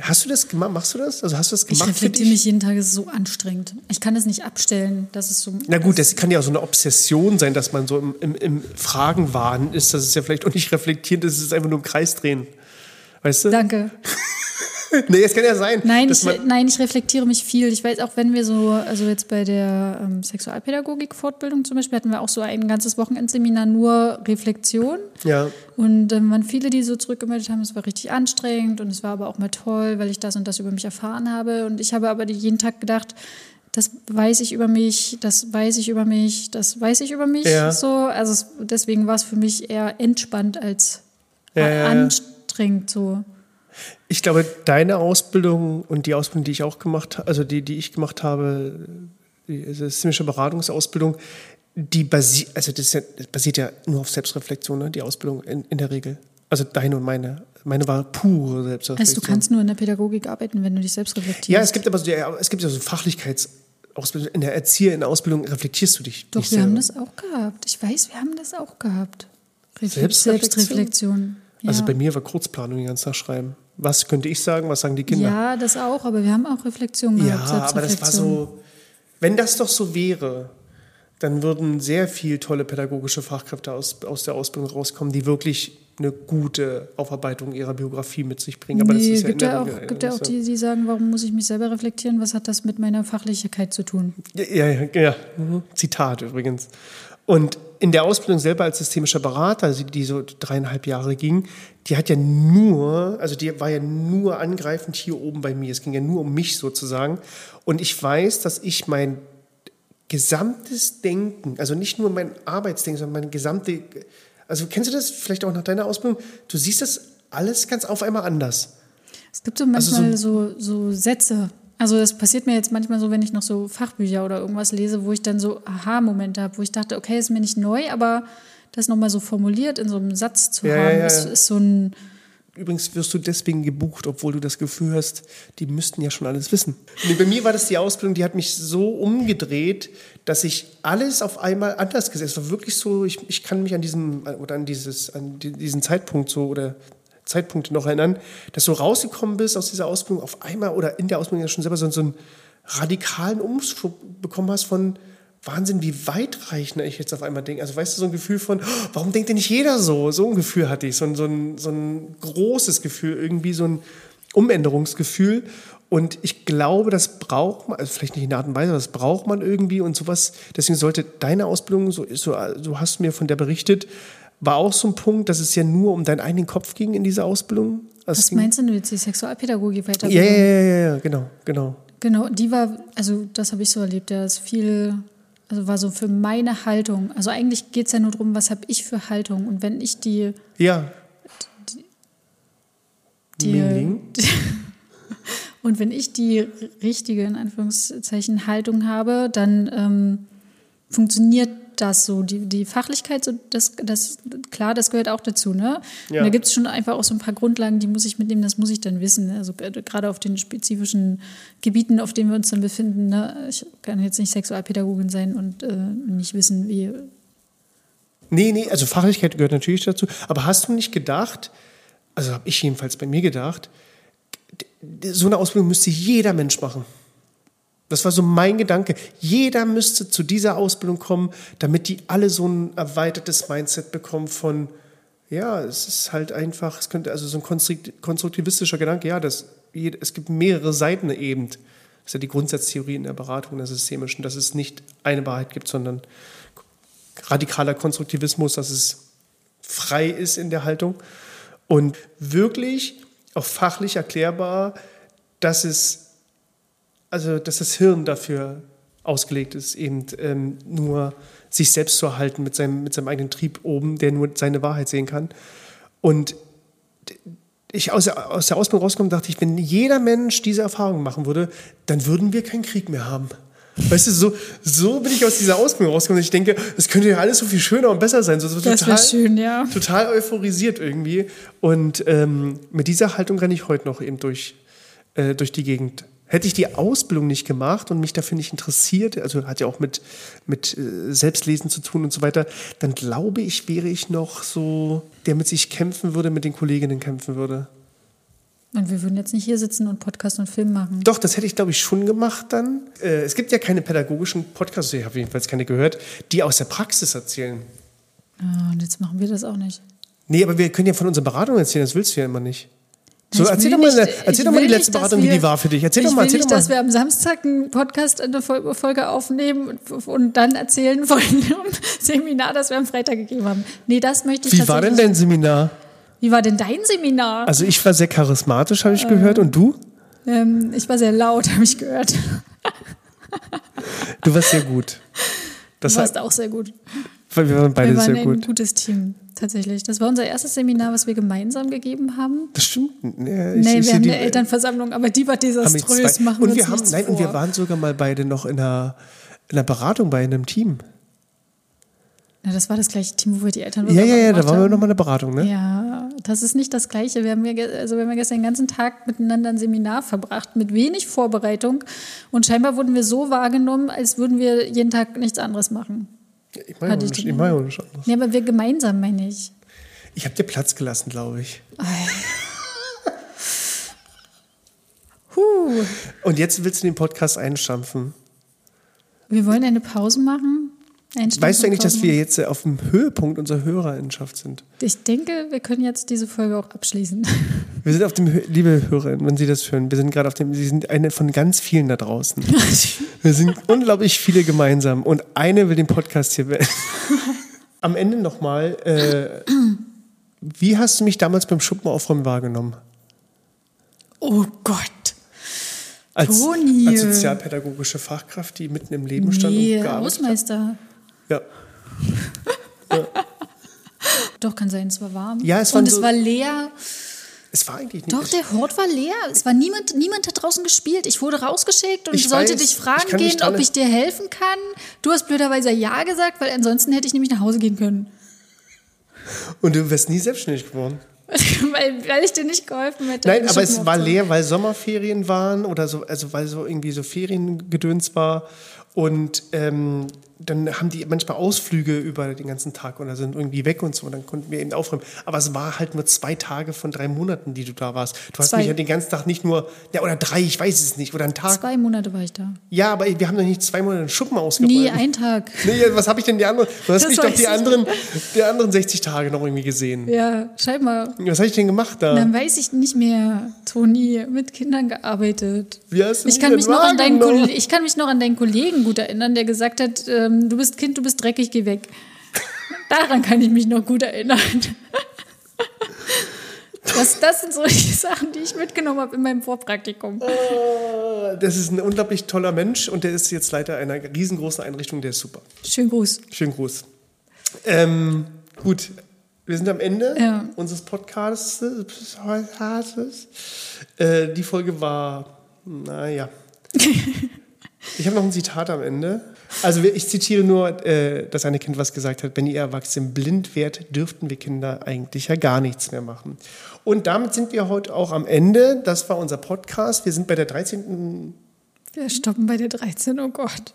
Hast du das gemacht? Machst du das? Also hast du das Ich gemacht für reflektiere mich jeden Tag, es ist so anstrengend. Ich kann es nicht abstellen. Das ist so. Na gut, das kann ja auch so eine Obsession sein, dass man so im, im, im Fragenwahn ist. Das ist ja vielleicht auch nicht (laughs) reflektierend, das ist einfach nur im Kreis drehen. Weißt du? Danke. (laughs) (laughs) Nee, es kann ja sein. Nein ich, nein, ich reflektiere mich viel. Ich weiß auch, wenn wir so, also jetzt bei der ähm, Sexualpädagogik-Fortbildung zum Beispiel, hatten wir auch so ein ganzes Wochenendseminar nur Reflexion. ja, Und ähm, waren viele, die so zurückgemeldet haben, es war richtig anstrengend und es war aber auch mal toll, weil ich das und das über mich erfahren habe. Und ich habe aber jeden Tag gedacht, das weiß ich über mich, das weiß ich über mich, das weiß ich über mich. Ja. So, also es, deswegen war es für mich eher entspannt als ja. anstrengend. So. Ich glaube, deine Ausbildung und die Ausbildung, die ich auch gemacht habe, also die, die ich gemacht habe, die systemische Beratungsausbildung, die basiert, also das, ja, das basiert ja nur auf Selbstreflexion, ne? die Ausbildung in, in der Regel. Also deine und meine. Meine war pure Selbstreflexion. Also du kannst nur in der Pädagogik arbeiten, wenn du dich selbst reflektierst. Ja, es gibt aber so, es gibt ja so Fachlichkeitsausbildung. In der Erzieher, in der Ausbildung reflektierst du dich. Doch, wir haben selber. das auch gehabt. Ich weiß, wir haben das auch gehabt. Refle- Selbstreflexion? Selbstreflexion. Ja. Also bei mir war Kurzplanung den ganzen Tag schreiben. Was könnte ich sagen, was sagen die Kinder? Ja, das auch, aber wir haben auch Reflexion Ja, gehabt. aber das war so, wenn das doch so wäre, dann würden sehr viel tolle pädagogische Fachkräfte aus, aus der Ausbildung rauskommen, die wirklich eine gute Aufarbeitung ihrer Biografie mit sich bringen. Aber nee, das ist ja gibt ja auch, gibt ja auch die, die sagen, warum muss ich mich selber reflektieren? Was hat das mit meiner Fachlichkeit zu tun? Ja, ja, ja. Mhm. Zitat übrigens. Und in der Ausbildung selber als systemischer Berater, die so dreieinhalb Jahre ging, die hat ja nur, also die war ja nur angreifend hier oben bei mir. Es ging ja nur um mich sozusagen. Und ich weiß, dass ich mein gesamtes Denken, also nicht nur mein Arbeitsdenken, sondern mein gesamte, also kennst du das vielleicht auch nach deiner Ausbildung? Du siehst das alles ganz auf einmal anders. Es gibt so Also so- manchmal so, so, Sätze. Also das passiert mir jetzt manchmal so, wenn ich noch so Fachbücher oder irgendwas lese, wo ich dann so Aha-Momente habe, wo ich dachte, okay, ist mir nicht neu, aber das nochmal so formuliert in so einem Satz zu Ja, haben, ja, ja. Ist, so ein Übrigens wirst du deswegen gebucht, obwohl du das Gefühl hast, die müssten ja schon alles wissen. Nee, bei mir war das die Ausbildung, die hat mich so umgedreht, dass ich alles auf einmal anders gesehen habe. Es war wirklich so, ich, ich kann mich an diesem oder an dieses an die- diesen Zeitpunkt so oder Zeitpunkte noch erinnern, dass du rausgekommen bist aus dieser Ausbildung auf einmal oder in der Ausbildung ja schon selber so, so einen radikalen Umschwung bekommen hast von Wahnsinn, wie weitreichender ich jetzt auf einmal denke. Also weißt du, so ein Gefühl von, oh, warum denkt denn nicht jeder so? So ein Gefühl hatte ich, so ein, so ein, so ein großes Gefühl, irgendwie so ein Umänderungsgefühl. Und ich glaube, das braucht man, also vielleicht nicht in der Art und Weise, aber das braucht man irgendwie und sowas. Deswegen sollte deine Ausbildung, so, so, du hast mir von der berichtet, war auch so ein Punkt, dass es ja nur um deinen eigenen Kopf ging in dieser Ausbildung. Also Was meinst du jetzt, die Sexualpädagogik weiter? ja, ja, ja, ja, genau, genau. Genau, die war, also das habe ich so erlebt, ja, ist viel, also war so für meine Haltung. Also eigentlich geht es ja nur darum, was habe ich für Haltung. Und wenn ich die, Ja. die Ming-Ling? (laughs) und wenn ich die richtige, in Anführungszeichen, Haltung habe, dann ähm, funktioniert das so. Die, die Fachlichkeit, so das, das, klar, das gehört auch dazu. Ne? Ja. Und da gibt es schon einfach auch so ein paar Grundlagen, die muss ich mitnehmen, das muss ich dann wissen. ne? Also äh, gerade auf den spezifischen Gebieten, auf denen wir uns dann befinden. Ne? Ich kann jetzt nicht Sexualpädagogin sein und äh, nicht wissen, wie. Nee, nee, also Fachlichkeit gehört natürlich dazu. Aber hast du nicht gedacht, also habe ich jedenfalls bei mir gedacht, so eine Ausbildung müsste jeder Mensch machen. Das war so mein Gedanke. Jeder müsste zu dieser Ausbildung kommen, damit die alle so ein erweitertes Mindset bekommen von, ja, es ist halt einfach, es könnte also so ein konstrukt- konstruktivistischer Gedanke, ja, das, es gibt mehrere Seiten eben. Das ist ja die Grundsatztheorie in der Beratung der systemischen, dass es nicht eine Wahrheit gibt, sondern radikaler Konstruktivismus, dass es frei ist in der Haltung und wirklich auch fachlich erklärbar, dass es also dass das Hirn dafür ausgelegt ist, eben ähm, nur sich selbst zu erhalten mit seinem, mit seinem eigenen Trieb oben, der nur seine Wahrheit sehen kann. Und ich aus der, aus der Ausbildung rausgekommen dachte ich, wenn jeder Mensch diese Erfahrung machen würde, dann würden wir keinen Krieg mehr haben. Weißt du, so, so bin ich aus dieser Ausbildung rausgekommen. Ich denke, es könnte ja alles so viel schöner und besser sein. So, so Das wäre schön, ja. total euphorisiert irgendwie. Und ähm, mit dieser Haltung renne ich heute noch eben durch, äh, durch die Gegend. Hätte ich die Ausbildung nicht gemacht und mich dafür nicht interessiert, also hat ja auch mit, mit äh, Selbstlesen zu tun und so weiter, dann glaube ich, wäre ich noch so, der mit sich kämpfen würde, mit den Kolleginnen kämpfen würde. Und wir würden jetzt nicht hier sitzen und Podcast und Film machen. Doch, das hätte ich, glaube ich, schon gemacht dann. Äh, es gibt ja keine pädagogischen Podcasts, ich habe jedenfalls keine gehört, die aus der Praxis erzählen. Ah, und jetzt machen wir das auch nicht. Nee, aber wir können ja von unseren Beratungen erzählen, das willst du ja immer nicht. So, Ich erzähl doch mal, nicht- erzähl doch mal die letzte nicht, dass Beratung, wie wir- die war für dich. Erzähl ich doch mal, erzähl nicht, doch dass mal. wir am Samstag einen Podcast, eine Fol- Folge aufnehmen und, und dann erzählen von (laughs) einem Seminar, das wir am Freitag gegeben haben. Nee, das möchte ich Wie war denn dein Seminar? Wie war denn dein Seminar? Also ich war sehr charismatisch, habe ich Äh. gehört. Und du? ähm, ich war sehr laut, (laughs) habe ich gehört. Du warst sehr gut. Das Du warst hat, auch sehr gut. Wir waren beide wir waren sehr ein gut. gutes Team, tatsächlich. Das war unser erstes Seminar, was wir gemeinsam gegeben haben. Das stimmt. Nee, ich- nee, ich wir haben die- eine Elternversammlung, aber die war desaströs. Machen und wir wir uns haben, nein, und vor. wir waren sogar mal beide noch in einer, in einer Beratung bei einem Team. Ja, das war das gleiche Team, wo wir die Eltern Ja, ja, ja, da waren wir haben. noch mal in der Beratung, ne? Ja, das ist nicht das Gleiche. Wir haben ja, also wir haben ja gestern den ganzen Tag miteinander ein Seminar verbracht, mit wenig Vorbereitung. Und scheinbar wurden wir so wahrgenommen, als würden wir jeden Tag nichts anderes machen. Ich meine ja ich meine ja nicht anders. Ja, aber wir gemeinsam, meine ich. Ich habe dir Platz gelassen, glaube ich. (laughs) Huh. Und jetzt willst du den Podcast einstampfen. Wir wollen eine Pause machen. Weißt du eigentlich, dass wir jetzt äh, auf dem Höhepunkt unserer Hörerinschaft sind? Ich denke, wir können jetzt diese Folge auch abschließen. (laughs) Wir sind auf dem, liebe Hörerinnen, wenn Sie das hören, wir sind gerade auf dem, Sie sind eine von ganz vielen da draußen. (laughs) Wir sind unglaublich viele gemeinsam und eine will den Podcast hier beenden. (laughs) Am Ende nochmal, äh, wie hast du mich damals beim Schuppen aufräumen wahrgenommen? oh Gott. Als, Toni. als sozialpädagogische Fachkraft, die mitten im Leben stand Nee, und gearbeitet hat? Hausmeister. Ja. Doch, kann sein, es war warm. Ja, es waren Und es so- war leer. Es war eigentlich nicht. Doch, der Hort war leer. Es war niemand, niemand hat draußen gespielt. Ich wurde rausgeschickt und Ich sollte weiß, dich ich fragen gehen, ob ich dir helfen kann. Du hast blöderweise Ja gesagt, weil ansonsten hätte ich nämlich nach Hause gehen können. (laughs) und du wärst nie selbstständig geworden. (laughs) weil, weil ich dir nicht geholfen hätte. Nein, aber es war leer, weil Sommerferien waren oder so, also weil so irgendwie so Feriengedöns war. Und ähm, dann haben die manchmal Ausflüge über den ganzen Tag oder sind irgendwie weg und so. Und dann konnten wir eben aufräumen. Aber es war halt nur zwei Tage von drei Monaten, die du da warst. Du hast Zwei. mich ja den ganzen Tag nicht nur, ja, oder drei, ich weiß es nicht, oder einen Tag. Zwei Monate war ich da. Ja, aber wir haben doch nicht zwei Monate einen Schuppen ausgeräumt. Nie ein Tag. (laughs) Nee, was habe ich denn die anderen? Du hast Das mich doch die anderen, die anderen 60 Tage noch irgendwie gesehen. Ja, scheinbar. Was habe ich denn gemacht da? Dann weiß ich nicht mehr, Toni, mit Kindern gearbeitet. Wie hast du Ich kann, mich noch an deinen wahrgenommen? Kolle- ich kann mich noch an deinen Kollegen gut erinnern, der gesagt hat, ähm, du bist Kind, du bist dreckig, geh weg. (laughs) Daran kann ich mich noch gut erinnern. (laughs) Das, das sind so die Sachen, die ich mitgenommen habe in meinem Vorpraktikum. Das ist ein unglaublich toller Mensch und der ist jetzt Leiter einer riesengroßen Einrichtung, der ist super. Schönen Gruß. Schönen Gruß. Ähm, gut, wir sind am Ende Ja. unseres Podcasts. Äh, die Folge war, naja. (laughs) Ich habe noch ein Zitat am Ende. Also ich zitiere nur, äh, dass eine Kind was gesagt hat, wenn ihr Erwachsenen blind wärt, dürften wir Kinder eigentlich ja gar nichts mehr machen. Und damit sind wir heute auch am Ende. Das war unser Podcast. Wir sind bei der 13. Wir stoppen bei der 13, oh Gott.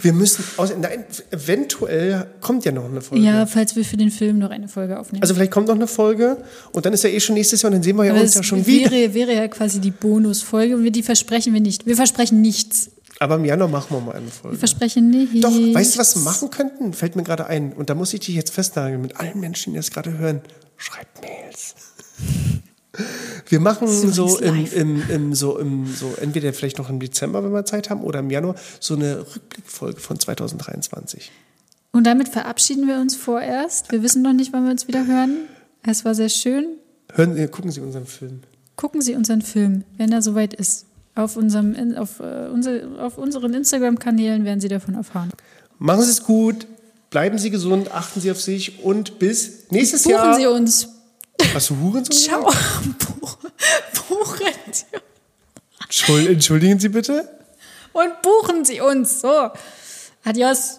Wir müssen, aus, nein, eventuell kommt ja noch eine Folge. Ja, falls wir für den Film noch eine Folge aufnehmen. Also vielleicht kommt noch eine Folge und dann ist ja eh schon nächstes Jahr und dann sehen wir ja Aber uns ja schon wieder. wäre, wäre ja quasi die Bonusfolge und wir, die versprechen wir nicht. Wir versprechen nichts. Aber im Januar machen wir mal eine Folge. versprechen nicht. Doch, weißt du, was wir machen könnten? Fällt mir gerade ein. Und da muss ich dich jetzt festnageln mit allen Menschen, die das gerade hören. Schreibt Mails. Wir machen So so, im, im, im, so im, so entweder vielleicht noch im Dezember, wenn wir Zeit haben, oder im Januar so eine Rückblickfolge von 2023. Und damit verabschieden wir uns vorerst. Wir wissen noch nicht, wann wir uns wieder hören. Es war sehr schön. Hören, gucken Sie unseren Film. Gucken Sie unseren Film, wenn er soweit ist. Auf, unserem, auf, äh, unser, auf unseren Instagram-Kanälen werden Sie davon erfahren. Machen Sie es gut, bleiben Sie gesund, achten Sie auf sich und bis nächstes Buchen Jahr. Sie uns. Hast du Hurensohn? (laughs) Ciao. Buchen Sie Entschuld- Entschuldigen Sie bitte. und buchen Sie uns. So. Adios.